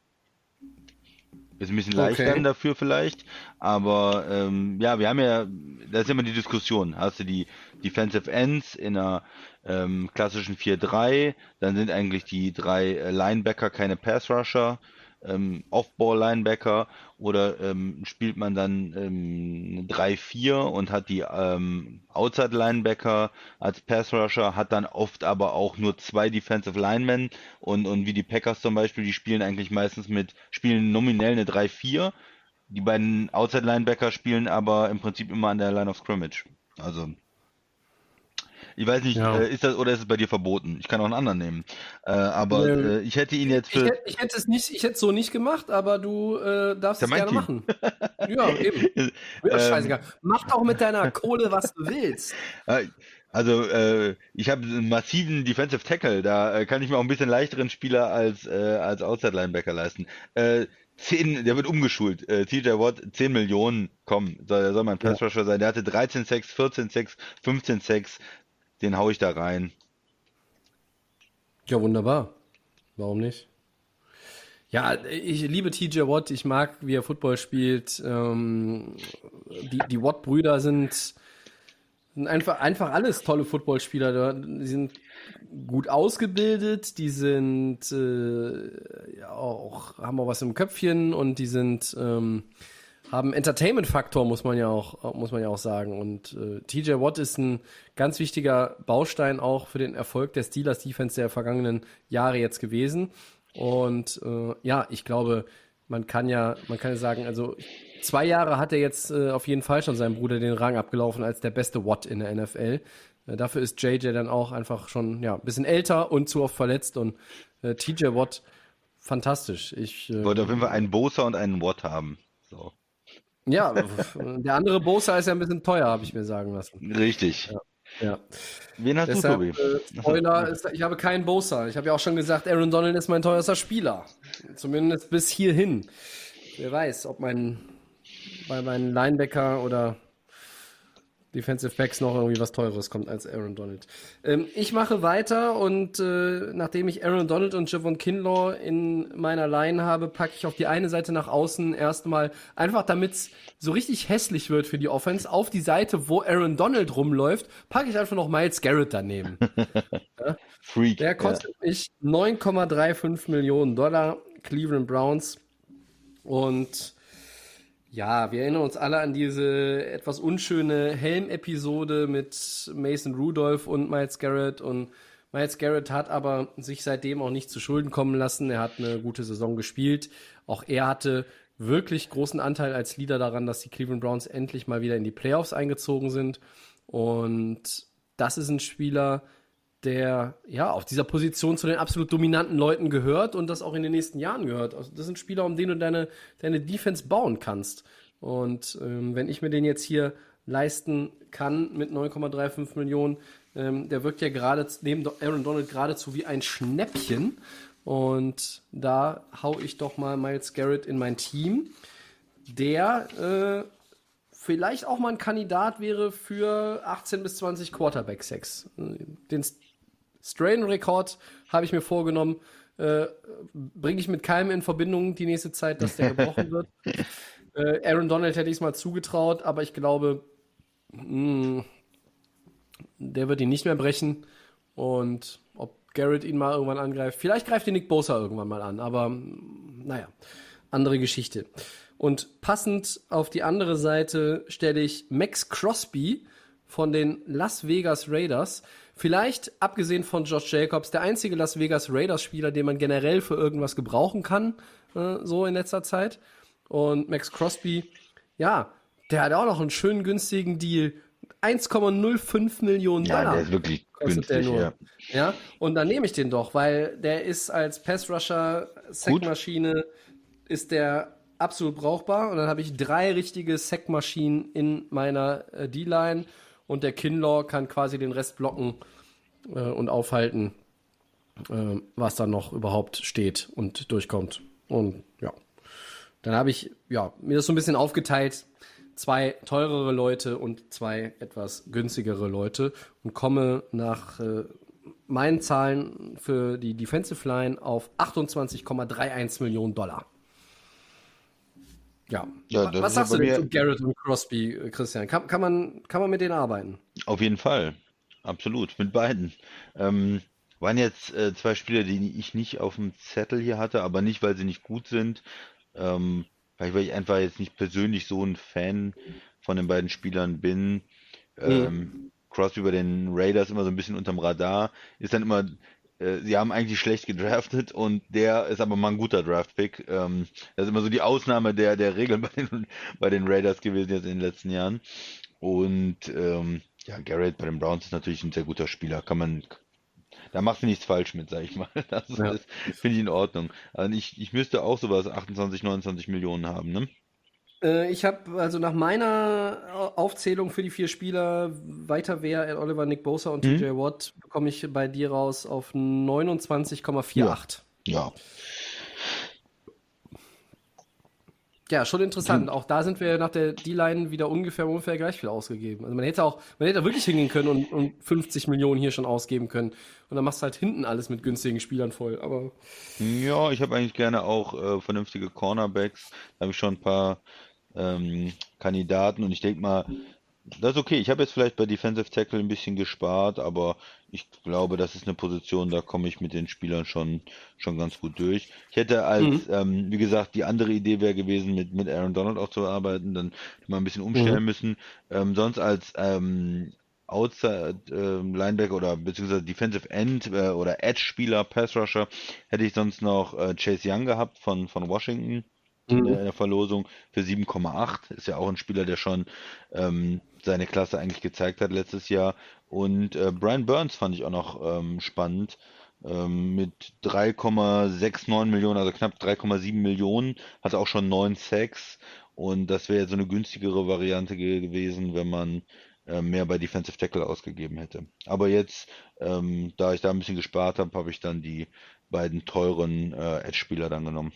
Ist ein bisschen leicht Okay. dann dafür vielleicht, aber ähm, ja, wir haben ja, das ist immer die Diskussion. Hast du die Defensive Ends in einer ähm, klassischen 4-3, dann sind eigentlich die drei äh, Linebacker keine Pass Rusher, ähm, Off-Ball-Linebacker oder ähm, spielt man dann ähm, 3-4 und hat die ähm, Outside-Linebacker als Pass-Rusher, hat dann oft aber auch nur zwei Defensive Linemen und, und wie die Packers zum Beispiel, die spielen eigentlich meistens mit, spielen nominell eine 3-4. Die beiden Outside-Linebacker spielen aber im Prinzip immer an der Line of Scrimmage. Also, ich weiß nicht, Ja. äh, ist das oder ist es bei dir verboten? Ich kann auch einen anderen nehmen. Äh, aber Ähm, äh, ich hätte ihn jetzt Ich, für. hätte- ich hätte es nicht, ich hätte es so nicht gemacht, aber du äh, darfst Ja, es gerne machen. Ja, eben. Mir Ähm, ist scheißegal. Mach doch mit deiner Kohle, was du willst. Äh, Also, äh, ich habe einen massiven Defensive Tackle, da äh, kann ich mir auch ein bisschen leichteren Spieler als, äh, als Outside Linebacker leisten. Äh, 10, der wird umgeschult. Äh, TJ Watt, 10 Millionen, komm, soll, der soll mein Pass Rusher sein. Der hatte 13 Sacks, 14 Sacks, 15 Sacks, den hau ich da rein. Ja, wunderbar. Warum nicht? Ja, ich liebe TJ Watt. Ich mag, wie er Football spielt. Ähm, die die Watt-Brüder sind, sind einfach, einfach alles tolle Footballspieler. Die sind gut ausgebildet, die sind äh, ja auch, haben auch was im Köpfchen und die sind ähm, haben Entertainment-Faktor, muss man ja auch, muss man ja auch sagen. Und äh, TJ Watt ist ein ganz wichtiger Baustein auch für den Erfolg der Steelers Defense der vergangenen Jahre jetzt gewesen. Und äh, ja, ich glaube, man kann ja, man kann ja sagen, also zwei Jahre hat er jetzt äh, auf jeden Fall schon seinem Bruder den Rang abgelaufen als der beste Watt in der NFL. Äh, dafür ist JJ dann auch einfach schon ja ein bisschen älter und zu oft verletzt und äh, TJ Watt fantastisch. Ich äh, wollte auf jeden Fall einen Bosa und einen Watt haben. So. Ja, der andere Bosa ist ja ein bisschen teuer, habe ich mir sagen lassen. Richtig. Ja. Wen hast Deshalb, du, Tobi? äh, Spoiler, ist, ich habe keinen Bosa. Ich habe ja auch schon gesagt, Aaron Donald ist mein teuerster Spieler. Zumindest bis hierhin. Wer weiß, ob mein bei meinen Linebacker oder Defensive Backs noch irgendwie was Teures kommt als Aaron Donald. Ähm, ich mache weiter und äh, nachdem ich Aaron Donald und Javon Kinlaw in meiner Line habe, packe ich auf die eine Seite nach außen erstmal einfach, damit es so richtig hässlich wird für die Offense, auf die Seite, wo Aaron Donald rumläuft, packe ich einfach noch Miles Garrett daneben. ja? Freak. Der kostet ja. mich 9,35 Millionen Dollar, Cleveland Browns und ja, wir erinnern uns alle an diese etwas unschöne Helm-Episode mit Mason Rudolph und Miles Garrett und Miles Garrett hat aber sich seitdem auch nicht zu Schulden kommen lassen. Er hat eine gute Saison gespielt. Auch er hatte wirklich großen Anteil als Leader daran, dass die Cleveland Browns endlich mal wieder in die Playoffs eingezogen sind. Und das ist ein Spieler, der ja auf dieser Position zu den absolut dominanten Leuten gehört und das auch in den nächsten Jahren gehört. Also das sind Spieler, um den du deine, deine Defense bauen kannst. Und ähm, wenn ich mir den jetzt hier leisten kann mit 9,35 Millionen, ähm, der wirkt ja gerade neben Aaron Donald geradezu wie ein Schnäppchen. Und da hau ich doch mal Miles Garrett in mein Team, der äh, vielleicht auch mal ein Kandidat wäre für 18 bis 20 Quarterback-Sex. Den Strain-Rekord habe ich mir vorgenommen. Äh, Bringe ich mit keinem in Verbindung die nächste Zeit, dass der gebrochen wird. Äh, Aaron Donald hätte ich es mal zugetraut, aber ich glaube, mh, hm, der wird ihn nicht mehr brechen. Und ob Garrett ihn mal irgendwann angreift, vielleicht greift ihn Nick Bosa irgendwann mal an, aber naja, andere Geschichte. Und passend auf die andere Seite stelle ich Max Crosby von den Las Vegas Raiders. Vielleicht, abgesehen von Josh Jacobs, der einzige Las Vegas Raiders-Spieler, den man generell für irgendwas gebrauchen kann, äh, so in letzter Zeit. Und Max Crosby, ja, der hat auch noch einen schönen günstigen Deal. 1,05 Millionen Dollar. Ja, der ist wirklich günstig, ja. ja. Und dann nehme ich den doch, weil der ist als Pass-Rusher, Sackmaschine, ist der absolut brauchbar. Und dann habe ich drei richtige Sackmaschinen in meiner äh, D-Line und der Kinlaw kann quasi den Rest blocken äh, und aufhalten, äh, was dann noch überhaupt steht und durchkommt. Und ja, dann habe ich ja mir das so ein bisschen aufgeteilt, zwei teurere Leute und zwei etwas günstigere Leute und komme nach äh, meinen Zahlen für die Defensive Line auf 28,31 Millionen Dollar. Ja. ja Was sagst du denn zu Garrett und Crosby, äh, Christian? Kann, kann, man, kann man mit denen arbeiten? Auf jeden Fall. Absolut. Mit beiden. Ähm, waren jetzt äh, zwei Spieler, die ich nicht auf dem Zettel hier hatte, aber nicht, weil sie nicht gut sind. Ähm, weil ich einfach jetzt nicht persönlich so ein Fan von den beiden Spielern bin. Mhm. Ähm, Crosby bei den Raiders immer so ein bisschen unterm Radar, ist dann immer sie haben eigentlich schlecht gedraftet und der ist aber mal ein guter Draftpick. Ähm, das ist immer so die Ausnahme der, der Regeln bei den, bei den Raiders gewesen jetzt in den letzten Jahren. Und ähm, ja, Garrett bei den Browns ist natürlich ein sehr guter Spieler. Kann man, da machst du nichts falsch mit, sag ich mal. Das ja. finde ich in Ordnung. Also ich, ich müsste auch sowas 28, 29 Millionen haben, ne? Äh, ich habe also nach meiner Aufzählung für die vier Spieler weiter wer Ed Oliver, Nick Bosa und mhm. TJ Watt komme ich bei dir raus auf 29,48. Ja. ja. Ja, schon interessant. Auch da sind wir nach der D-Line wieder ungefähr ungefähr gleich viel ausgegeben. Also man hätte auch, man hätte wirklich hingehen können und, und 50 Millionen hier schon ausgeben können. Und dann machst du halt hinten alles mit günstigen Spielern voll. Aber ja, ich habe eigentlich gerne auch äh, vernünftige Cornerbacks. Da habe ich schon ein paar ähm, Kandidaten und ich denke mal, das ist okay. Ich habe jetzt vielleicht bei Defensive Tackle ein bisschen gespart, aber ich glaube, das ist eine Position, da komme ich mit den Spielern schon, schon ganz gut durch. Ich hätte als, mhm. ähm, wie gesagt, die andere Idee wäre gewesen, mit, mit Aaron Donald auch zu arbeiten, dann mal ein bisschen umstellen mhm. müssen. Ähm, sonst als ähm, Outside äh, Linebacker oder beziehungsweise Defensive End äh, oder Edge Spieler, Pass Rusher, hätte ich sonst noch äh, Chase Young gehabt von, von Washington in der, in der Verlosung für 7,8. Ist ja auch ein Spieler, der schon ähm, seine Klasse eigentlich gezeigt hat letztes Jahr. Und äh, Brian Burns fand ich auch noch ähm, spannend. Ähm, mit 3,69 Millionen, also knapp 3,7 Millionen, hatte auch schon 9 Sacks. Und das wäre so eine günstigere Variante gewesen, wenn man äh, mehr bei Defensive Tackle ausgegeben hätte. Aber jetzt, ähm, da ich da ein bisschen gespart habe, habe ich dann die beiden teuren äh, Edge-Spieler dann genommen.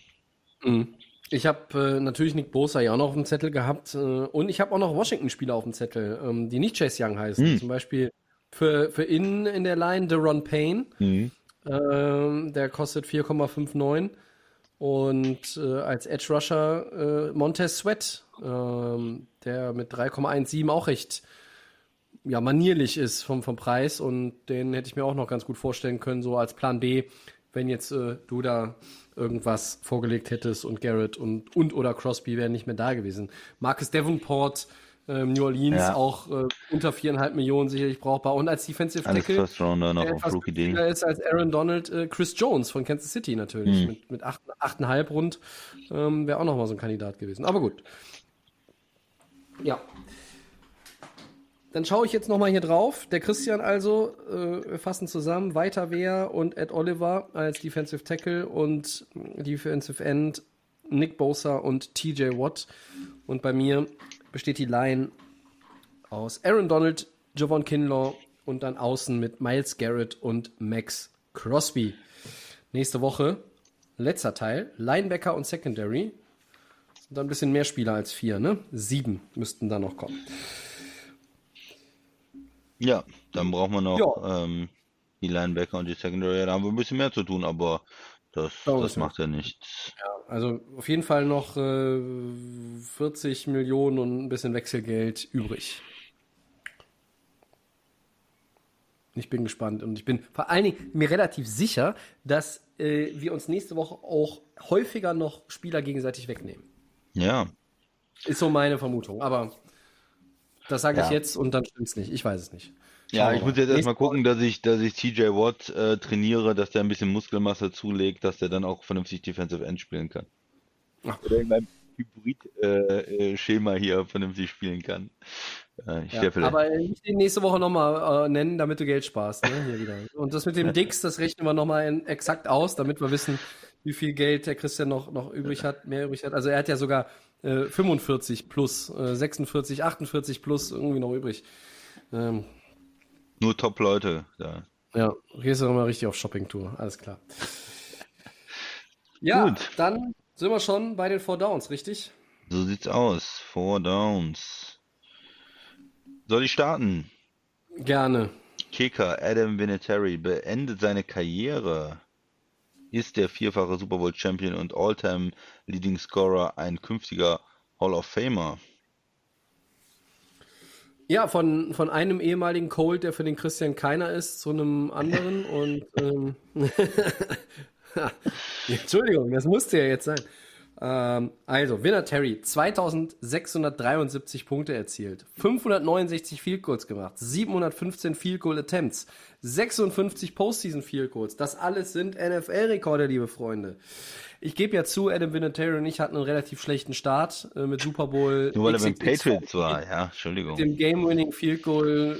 Mhm. Ich habe äh, natürlich Nick Bosa ja auch noch auf dem Zettel gehabt äh, und ich habe auch noch Washington-Spieler auf dem Zettel, ähm, die nicht Chase Young heißen. Hm. Zum Beispiel für, für innen in der Line Deron Payne. Mhm. Ähm, der kostet 4,59. Und äh, als Edge Rusher äh, Montez Sweat, ähm, der mit 3,17 auch recht ja, manierlich ist vom, vom Preis. Und den hätte ich mir auch noch ganz gut vorstellen können, so als Plan B, wenn jetzt äh, du da irgendwas vorgelegt hättest und Garrett und, und oder Crosby wären nicht mehr da gewesen. Marcus Davenport, ähm, New Orleans Ja. auch äh, unter viereinhalb Millionen sicherlich brauchbar. Und als Defensive Alles Tackle First Rounder noch auf Rookie ist als Aaron Donald, äh, Chris Jones von Kansas City natürlich. Hm. Mit, mit acht- 8,5 rund ähm, wäre auch nochmal so ein Kandidat gewesen. Aber gut. Ja. Dann schaue ich jetzt nochmal hier drauf. Der Christian also, äh, fassen zusammen, Weiter Wehr und Ed Oliver als Defensive Tackle und Defensive End Nick Bosa und TJ Watt. Und bei mir besteht die Line aus Aaron Donald, Javon Kinlaw und dann außen mit Miles Garrett und Max Crosby. Nächste Woche, letzter Teil, Linebacker und Secondary. Sind dann ein bisschen mehr Spieler als vier, ne? Sieben müssten da noch kommen. Ja, dann brauchen wir noch Ja. ähm, die Linebacker und die Secondary. Da haben wir ein bisschen mehr zu tun, aber das, Ja, das ist macht ja nichts. Also auf jeden Fall noch äh, 40 Millionen und ein bisschen Wechselgeld übrig. Ich bin gespannt und ich bin vor allen Dingen mir relativ sicher, dass äh, wir uns nächste Woche auch häufiger noch Spieler gegenseitig wegnehmen. Ja, Ist so meine Vermutung, aber das sage ich Ja. jetzt und dann stimmt's nicht. Ich weiß es nicht. ja, ich muss jetzt erstmal gucken, dass ich, dass ich TJ Watt äh, trainiere, dass der ein bisschen Muskelmasse zulegt, dass der dann auch vernünftig Defensive End spielen kann. Ach. Oder in meinem Hybrid-Schema hier vernünftig spielen kann. Äh, ich Ja, aber ich den nächste Woche nochmal äh, nennen, damit du Geld sparst. Ne? Und das mit dem Dix, das rechnen wir nochmal exakt aus, damit wir wissen, wie viel Geld der Christian noch, noch übrig hat, mehr übrig hat. Also er hat ja sogar äh, 45 plus, äh, 46, 48 plus irgendwie noch übrig. Ähm, Nur Top-Leute da. ja, gehst du nochmal richtig auf Shoppingtour, alles klar. Ja, Gut. dann sind wir schon bei den Four Downs, richtig? So sieht's aus. Four Downs. Soll ich starten? Gerne. Kicker Adam Vinatieri beendet seine Karriere. Ist der vierfache Super Bowl Champion und All-Time Leading Scorer ein künftiger Hall of Famer? Ja, von, von einem ehemaligen Colt, der für den Christian keiner ist, zu einem anderen und ähm, Entschuldigung, das musste ja jetzt sein. Ähm, also, Winner Terry, 2673 Punkte erzielt, 569 Field Goals gemacht, 715 Field Goal Attempts, 56 Postseason Field Goals. Das alles sind NFL-Rekorde, liebe Freunde. Ich gebe ja zu, Adam Vinatieri und ich hatten einen relativ schlechten Start äh, mit Super Bowl. Nur weil er XXX Patriots war, ja, Entschuldigung. dem Game-Winning Field Goal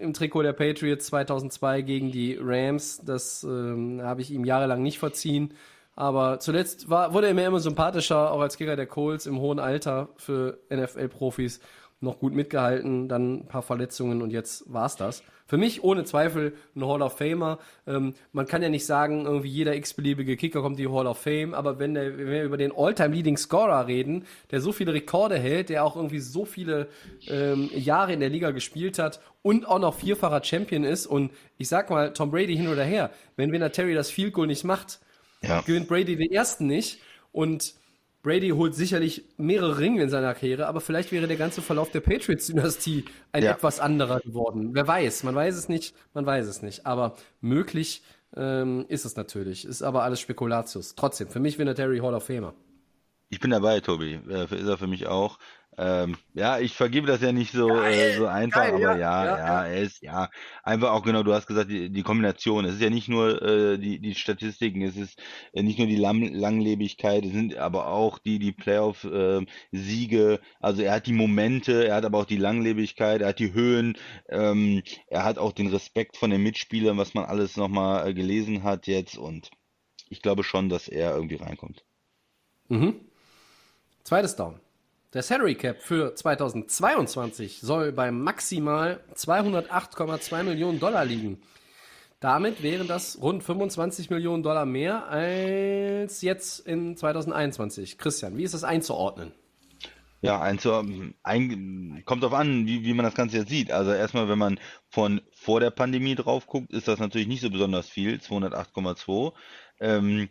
im Trikot der Patriots 2002 gegen die Rams. Das ähm, habe ich ihm jahrelang nicht verziehen. Aber zuletzt war, wurde er mir immer sympathischer, auch als Kicker der Colts im hohen Alter für NFL-Profis. Noch gut mitgehalten, dann ein paar Verletzungen und jetzt war's das. Für mich ohne Zweifel ein Hall of Famer. Ähm, man kann ja nicht sagen, irgendwie jeder x-beliebige Kicker kommt in die Hall of Fame, aber wenn, der, wenn wir über den All-Time Leading Scorer reden, der so viele Rekorde hält, der auch irgendwie so viele ähm, Jahre in der Liga gespielt hat und auch noch vierfacher Champion ist und ich sag mal, Tom Brady hin oder her, wenn Winner Terry das Field Goal nicht macht, Ja. gewinnt Brady den ersten nicht und Brady holt sicherlich mehrere Ringe in seiner Karriere, aber vielleicht wäre der ganze Verlauf der Patriots-Dynastie ein Ja. etwas anderer geworden. Wer weiß, man weiß es nicht, man weiß es nicht. Aber möglich ähm, ist es natürlich. Ist aber alles Spekulatius. Trotzdem, für mich Winner Terry Hall of Famer. Ich bin dabei, Tobi. Äh, ist er für mich auch. Ähm, ja, ich vergebe das ja nicht so, äh, so einfach, geil, aber ja, ja, ja, ja, er ist, ja, einfach auch genau, du hast gesagt, die, die Kombination. Es ist ja nicht nur äh, die, die Statistiken, es ist äh, nicht nur die Lam Langlebigkeit, es sind aber auch die, die Playoff-Siege. also er hat die Momente, er hat aber auch die Langlebigkeit, er hat die Höhen, ähm, er hat auch den Respekt von den Mitspielern, was man alles nochmal äh, gelesen hat jetzt und ich glaube schon, dass er irgendwie reinkommt. Mhm. Zweites Down. Der Salary Cap für 2022 soll bei maximal 208,2 Millionen Dollar liegen. Damit wären das rund 25 Millionen Dollar mehr als jetzt in 2021. Christian, wie ist das einzuordnen? Ja, einzuordnen, ein, kommt darauf an, wie, wie man das Ganze jetzt sieht. Also erstmal, wenn man von vor der Pandemie drauf guckt, ist das natürlich nicht so besonders viel, 208,2. Ähm,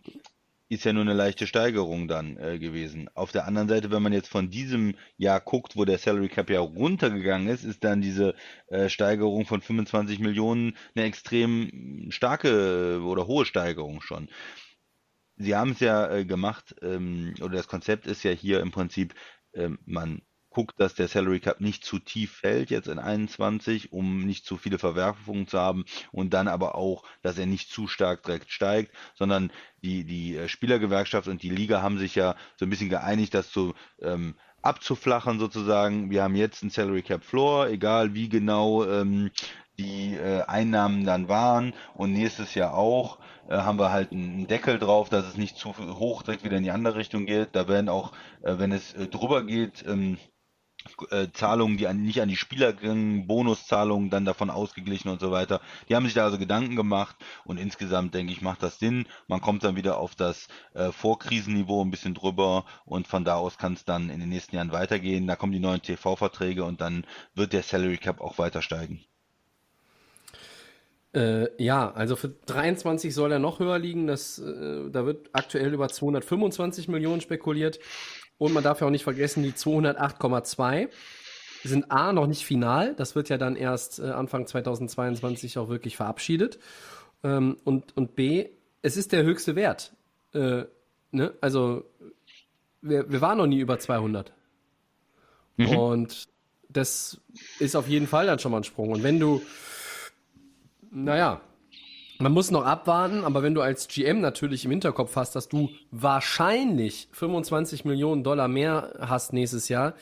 ist ja nur eine leichte Steigerung dann äh, gewesen. Auf der anderen Seite, wenn man jetzt von diesem Jahr guckt, wo der Salary Cap ja runtergegangen ist, ist dann diese äh, Steigerung von 25 Millionen eine extrem starke äh, oder hohe Steigerung schon. Sie haben es ja äh, gemacht, ähm, oder das Konzept ist ja hier im Prinzip, ähm, man guckt, dass der Salary Cap nicht zu tief fällt jetzt in 21, um nicht zu viele Verwerfungen zu haben und dann aber auch, dass er nicht zu stark direkt steigt, sondern die, die äh, Spielergewerkschaft und die Liga haben sich ja so ein bisschen geeinigt, das zu ähm, abzuflachen sozusagen. Wir haben jetzt einen Salary Cap Floor, egal wie genau ähm, die äh, Einnahmen dann waren und nächstes Jahr auch äh, haben wir halt einen Deckel drauf, dass es nicht zu hoch direkt wieder in die andere Richtung geht. Da werden auch, äh, wenn es äh, drüber geht, ähm, äh, Zahlungen, die an, nicht an die Spieler gingen, Bonuszahlungen dann davon ausgeglichen und so weiter. Die haben sich da also Gedanken gemacht und insgesamt denke ich, macht das Sinn. Man kommt dann wieder auf das äh, Vorkrisenniveau ein bisschen drüber und von da aus kann es dann in den nächsten Jahren weitergehen. Da kommen die neuen TV-Verträge und dann wird der Salary Cap auch weiter steigen. Äh, ja, also für 23 soll er noch höher liegen. Das, äh, da wird aktuell über 225 Millionen spekuliert. Und man darf ja auch nicht vergessen, die 208,2 sind A noch nicht final. Das wird ja dann erst äh, Anfang 2022 auch wirklich verabschiedet. Ähm, und, und B, es ist der höchste Wert. Äh, ne? Also wir, wir waren noch nie über 200. Mhm. Und das ist auf jeden Fall dann schon mal ein Sprung. Und wenn du, naja, man muss noch abwarten, aber wenn du als GM natürlich im Hinterkopf hast, dass du wahrscheinlich 25 Millionen Dollar mehr hast nächstes Jahr,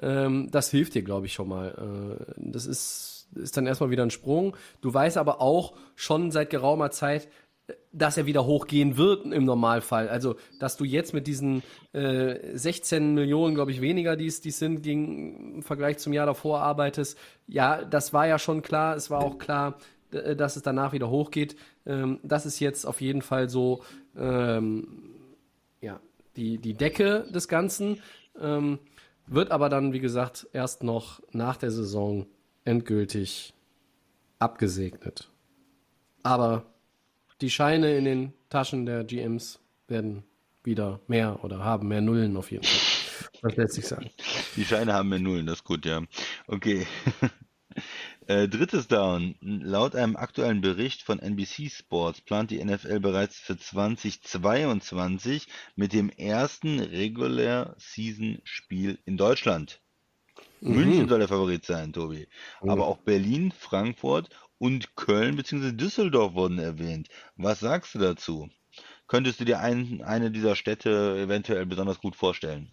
ähm, das hilft dir, glaube ich, schon mal. Äh, das ist, ist dann erstmal wieder ein Sprung. Du weißt aber auch schon seit geraumer Zeit, dass er wieder hochgehen wird im Normalfall. Also, dass du jetzt mit diesen äh, 16 Millionen, glaube ich, weniger, die es sind, gegen, im Vergleich zum Jahr davor arbeitest, ja, das war ja schon klar. Es war auch klar, dass es danach wieder hochgeht. Ähm, das ist jetzt auf jeden Fall so ähm, ja, die, die Decke des Ganzen. Ähm, wird aber dann, wie gesagt, erst noch nach der Saison endgültig abgesegnet. Aber die Scheine in den Taschen der GMs werden wieder mehr oder haben mehr Nullen auf jeden Fall. Das lässt sich sagen. Die Scheine haben mehr Nullen, das ist gut, ja. Okay. Äh, drittes Down. Laut einem aktuellen Bericht von NBC Sports plant die NFL bereits für 2022 mit dem ersten Regular Season Spiel in Deutschland. Mhm. München soll der Favorit sein, Tobi. Mhm. Aber auch Berlin, Frankfurt und Köln bzw. Düsseldorf wurden erwähnt. Was sagst du dazu? Könntest du dir ein, eine dieser Städte eventuell besonders gut vorstellen?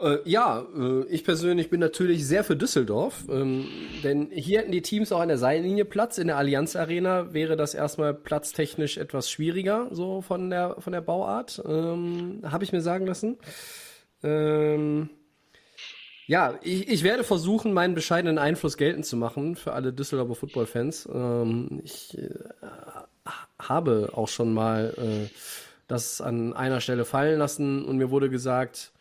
Äh, ja, äh, ich persönlich bin natürlich sehr für Düsseldorf, ähm, denn hier hätten die Teams auch an der Seitenlinie Platz. In der Allianz Arena wäre das erstmal platztechnisch etwas schwieriger, so von der, von der Bauart, ähm, habe ich mir sagen lassen. Ähm, ja, ich, ich werde versuchen, meinen bescheidenen Einfluss geltend zu machen für alle Düsseldorfer Football-Fans. Ähm, ich äh, habe auch schon mal äh, das an einer Stelle fallen lassen und mir wurde gesagt,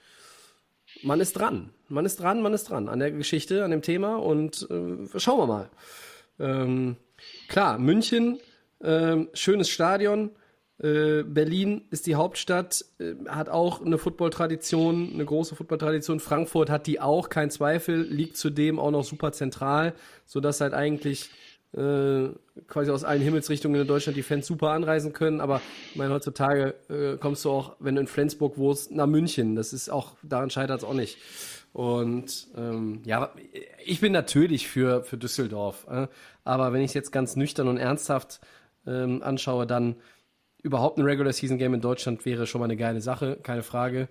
man ist dran. Man ist dran, man ist dran an der Geschichte, an dem Thema und äh, schauen wir mal. Ähm, klar, München, äh, schönes Stadion. Äh, Berlin ist die Hauptstadt, äh, hat auch eine Football-Tradition, eine große Football-Tradition. Frankfurt hat die auch, kein Zweifel, liegt zudem auch noch super zentral, sodass halt eigentlich äh, quasi aus allen Himmelsrichtungen in Deutschland die Fans super anreisen können. Aber ich meine, heutzutage äh, kommst du auch, wenn du in Flensburg wohnst, nach München. Das ist auch, daran scheitert es auch nicht. Und ähm, ja, ich bin natürlich für, für Düsseldorf. Äh, aber wenn ich es jetzt ganz nüchtern und ernsthaft ähm, anschaue, dann überhaupt ein Regular Season Game in Deutschland wäre schon mal eine geile Sache, keine Frage.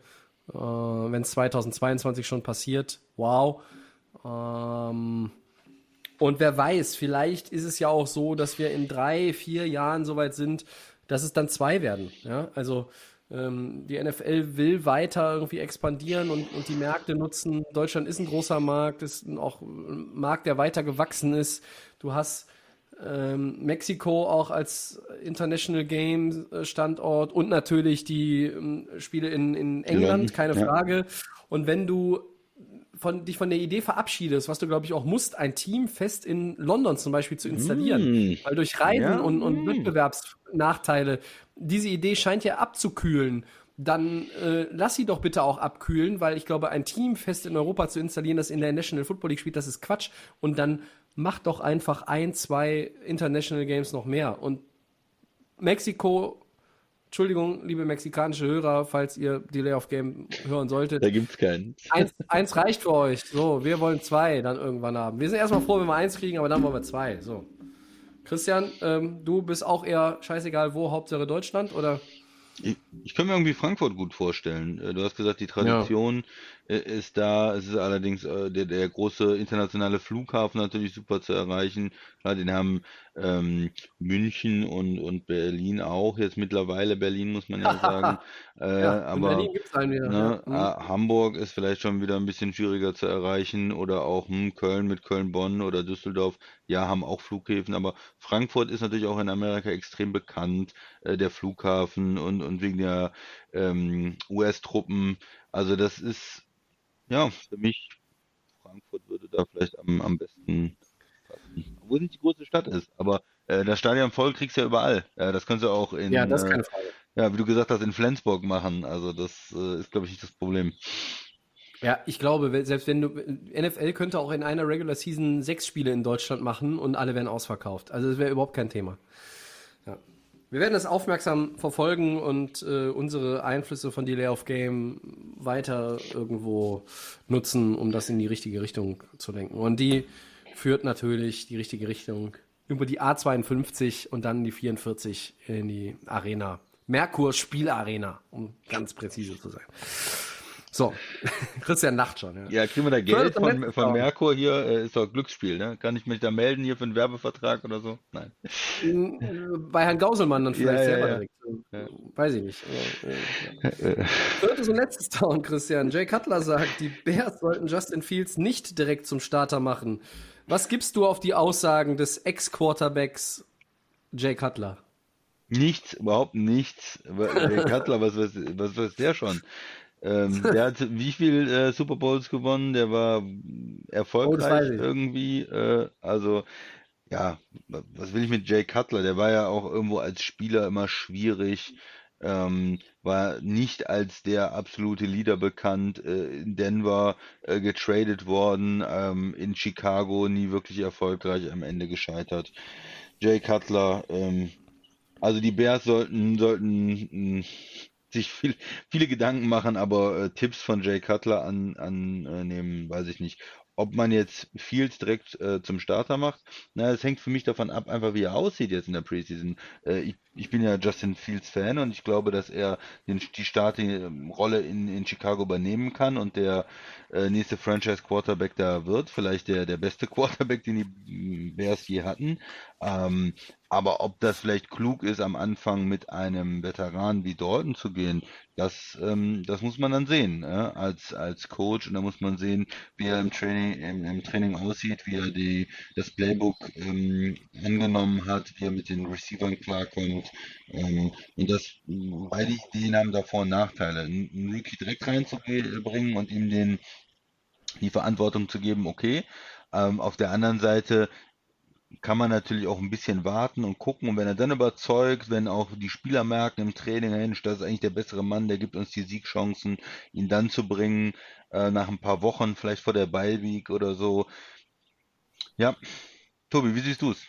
Äh, wenn es 2022 schon passiert, wow. Ähm, und wer weiß, vielleicht ist es ja auch so, dass wir in drei, vier Jahren soweit sind, dass es dann zwei werden. Ja, also ähm, die NFL will weiter irgendwie expandieren und, und die Märkte nutzen. Deutschland ist ein großer Markt, ist auch ein Markt, der weiter gewachsen ist. Du hast ähm, Mexiko auch als International Game äh, Standort und natürlich die ähm, Spiele in, in England, keine ja. Frage. Und wenn du von, dich von der Idee verabschiedest, was du, glaube ich, auch musst, ein Team fest in London zum Beispiel zu installieren. Mm. Weil durch Reisen ja. und, und mm. Wettbewerbsnachteile, diese Idee scheint ja abzukühlen. Dann äh, lass sie doch bitte auch abkühlen, weil ich glaube, ein Team fest in Europa zu installieren, das in der National Football League spielt, das ist Quatsch. Und dann mach doch einfach ein, zwei International Games noch mehr. Und Mexiko, Entschuldigung, liebe mexikanische Hörer, falls ihr Delay of Game hören solltet. Da gibt's keinen. Eins, eins reicht für euch. So, wir wollen zwei dann irgendwann haben. Wir sind erstmal froh, wenn wir eins kriegen, aber dann wollen wir zwei. So. Christian, ähm, du bist auch eher scheißegal wo, Hauptsache Deutschland, oder? Ich, ich kann mir irgendwie Frankfurt gut vorstellen. Äh, du hast gesagt, die Tradition ja. Äh, ist da. Es ist allerdings äh, der, der große internationale Flughafen natürlich super zu erreichen. Ja, den haben ähm, München und, und Berlin auch. Jetzt mittlerweile Berlin, muss man ja sagen. äh, ja, aber einen wieder. Ne, mhm. Hamburg ist vielleicht schon wieder ein bisschen schwieriger zu erreichen. Oder auch hm, Köln mit Köln-Bonn oder Düsseldorf. Ja, haben auch Flughäfen. Aber Frankfurt ist natürlich auch in Amerika extrem bekannt. Äh, der Flughafen und, und wegen der ähm, US-Truppen. Also das ist, ja, für mich, Frankfurt würde da vielleicht am, am besten obwohl es nicht die große Stadt ist. Aber äh, das Stadion voll kriegst du ja überall. Äh, das kannst du auch in, ja, das ist keine Frage. Äh, ja, wie du gesagt hast, in Flensburg machen. Also das äh, ist, glaube ich, nicht das Problem. Ja, ich glaube, selbst wenn du NFL könnte auch in einer Regular Season sechs Spiele in Deutschland machen und alle werden ausverkauft. Also das wäre überhaupt kein Thema. Ja. Wir werden das aufmerksam verfolgen und äh, unsere Einflüsse von Delay of Game weiter irgendwo nutzen, um das in die richtige Richtung zu lenken. Und die führt natürlich die richtige Richtung über die A52 und dann die 44 in die Arena. Merkur Spielarena, um ganz präzise zu sein. So, Christian lacht schon. Ja, ja kriegen wir da Geld von, von Merkur hier? Äh, ist doch Glücksspiel, ne? Kann ich mich da melden hier für einen Werbevertrag oder so? Nein. Bei Herrn Gauselmann dann vielleicht ja, selber ja, direkt. Weiß ich nicht. Viertes und letztes Down, Christian. Jay Cutler sagt, die Bears sollten Justin Fields nicht direkt zum Starter machen. Was gibst du auf die Aussagen des Ex-Quarterbacks Jay Cutler? Nichts, überhaupt nichts. Jay Cutler, was, was, was weiß der schon? Ähm, der hat wie viel äh, Super Bowls gewonnen? Der war erfolgreich oh, irgendwie. Äh, also ja, was will ich mit Jay Cutler? Der war ja auch irgendwo als Spieler immer schwierig ähm, war nicht als der absolute Leader bekannt, äh, in Denver äh, getradet worden, ähm, in Chicago nie wirklich erfolgreich, am Ende gescheitert. Jay Cutler, ähm, also die Bears sollten, sollten mh, sich viel, viele Gedanken machen, aber äh, Tipps von Jay Cutler annehmen, an, weiß ich nicht ob man jetzt Fields direkt äh, zum Starter macht, na, es hängt für mich davon ab, einfach wie er aussieht jetzt in der Preseason. Äh, ich, ich bin ja Justin Fields Fan und ich glaube, dass er den, die Starting-Rolle in, in Chicago übernehmen kann und der äh, nächste Franchise Quarterback da wird. Vielleicht der, der beste Quarterback, den die Bears je hatten. Ähm, aber ob das vielleicht klug ist, am Anfang mit einem Veteran wie Dalton zu gehen, das, ähm, das muss man dann sehen äh, als, als Coach. Und da muss man sehen, wie er im Training, im, im Training aussieht, wie er die, das Playbook ähm, angenommen hat, wie er mit den Receivern klarkommt. Ähm, und das, beide Ideen haben da Vor- und Nachteile. Einen Rookie direkt reinzubringen und ihm den, die Verantwortung zu geben, okay. Ähm, auf der anderen Seite kann man natürlich auch ein bisschen warten und gucken. Und wenn er dann überzeugt, wenn auch die Spieler merken im Training, Mensch, das ist eigentlich der bessere Mann, der gibt uns die Siegchancen, ihn dann zu bringen, äh, nach ein paar Wochen, vielleicht vor der Ballweek oder so. Ja. Tobi, wie siehst du es?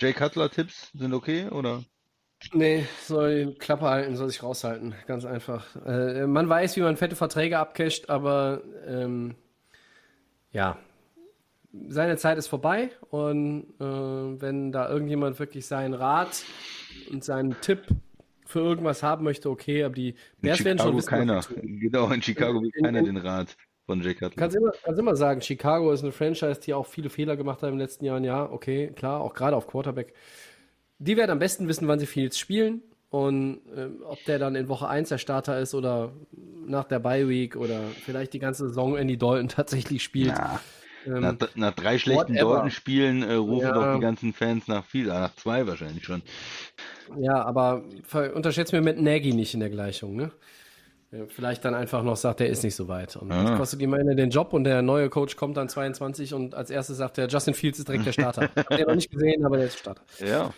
Jay Cutler-Tipps sind okay, oder? Nee, soll Klappe halten, soll sich raushalten. Ganz einfach. Äh, man weiß, wie man fette Verträge abcasht, aber ähm, ja, seine Zeit ist vorbei und äh, wenn da irgendjemand wirklich seinen Rat und seinen Tipp für irgendwas haben möchte, okay, aber die Bears werden schon wissen, keiner. Genau, in Chicago will keiner den Rat von Jay Cutler. Kannst immer, kannst immer sagen, Chicago ist eine Franchise, die auch viele Fehler gemacht hat im letzten Jahr. Ja, okay, klar, auch gerade auf Quarterback. Die werden am besten wissen, wann sie Fields spielen und äh, ob der dann in Woche 1 der Starter ist oder nach der Bye Week oder vielleicht die ganze Saison Andy Dalton tatsächlich spielt. Ja. Ähm, nach, nach, drei schlechten Dortmund-Spielen äh, rufen ja. doch die ganzen Fans nach viel, äh, nach zwei wahrscheinlich schon. Ja, aber unterschätzt mir mit Nagy nicht in der Gleichung, ne? Vielleicht dann einfach noch sagt, der ist nicht so weit. Und ah. das kostet ihm den Job und der neue Coach kommt dann 22 und als erstes sagt er, Justin Fields ist direkt der Starter. Habt ihr noch nicht gesehen, aber der ist Starter. Ja.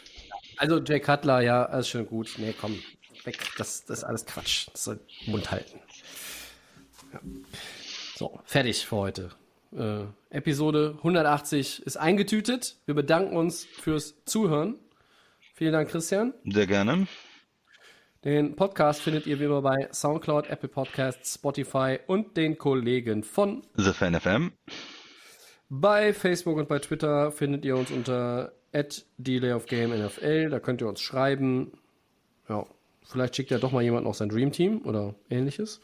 Also Jay Cutler, ja, alles schön gut. Nee, komm, weg. Das, das ist alles Quatsch. Das soll Mund halten. Ja. So, fertig für heute. Äh, Episode 180 ist eingetütet. Wir bedanken uns fürs Zuhören. Vielen Dank, Christian. Sehr gerne. Den Podcast findet ihr wie immer bei Soundcloud, Apple Podcasts, Spotify und den Kollegen von The Fan FM. Bei Facebook und bei Twitter findet ihr uns unter Delay of Game NFL. Da könnt ihr uns schreiben. Ja, vielleicht schickt ja doch mal jemand noch sein Dream Team oder ähnliches.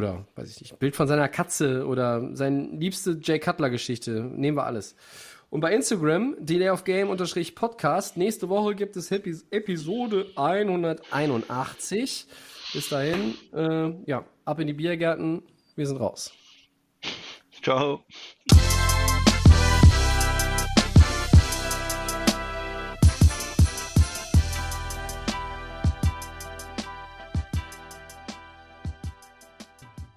Oder, weiß ich nicht, Bild von seiner Katze oder seine liebste Jay Cutler Geschichte. Nehmen wir alles. Und bei Instagram, Delay of Game Podcast. Nächste Woche gibt es Episode 181. Bis dahin, äh, ja, ab in die Biergärten. Wir sind raus. Ciao.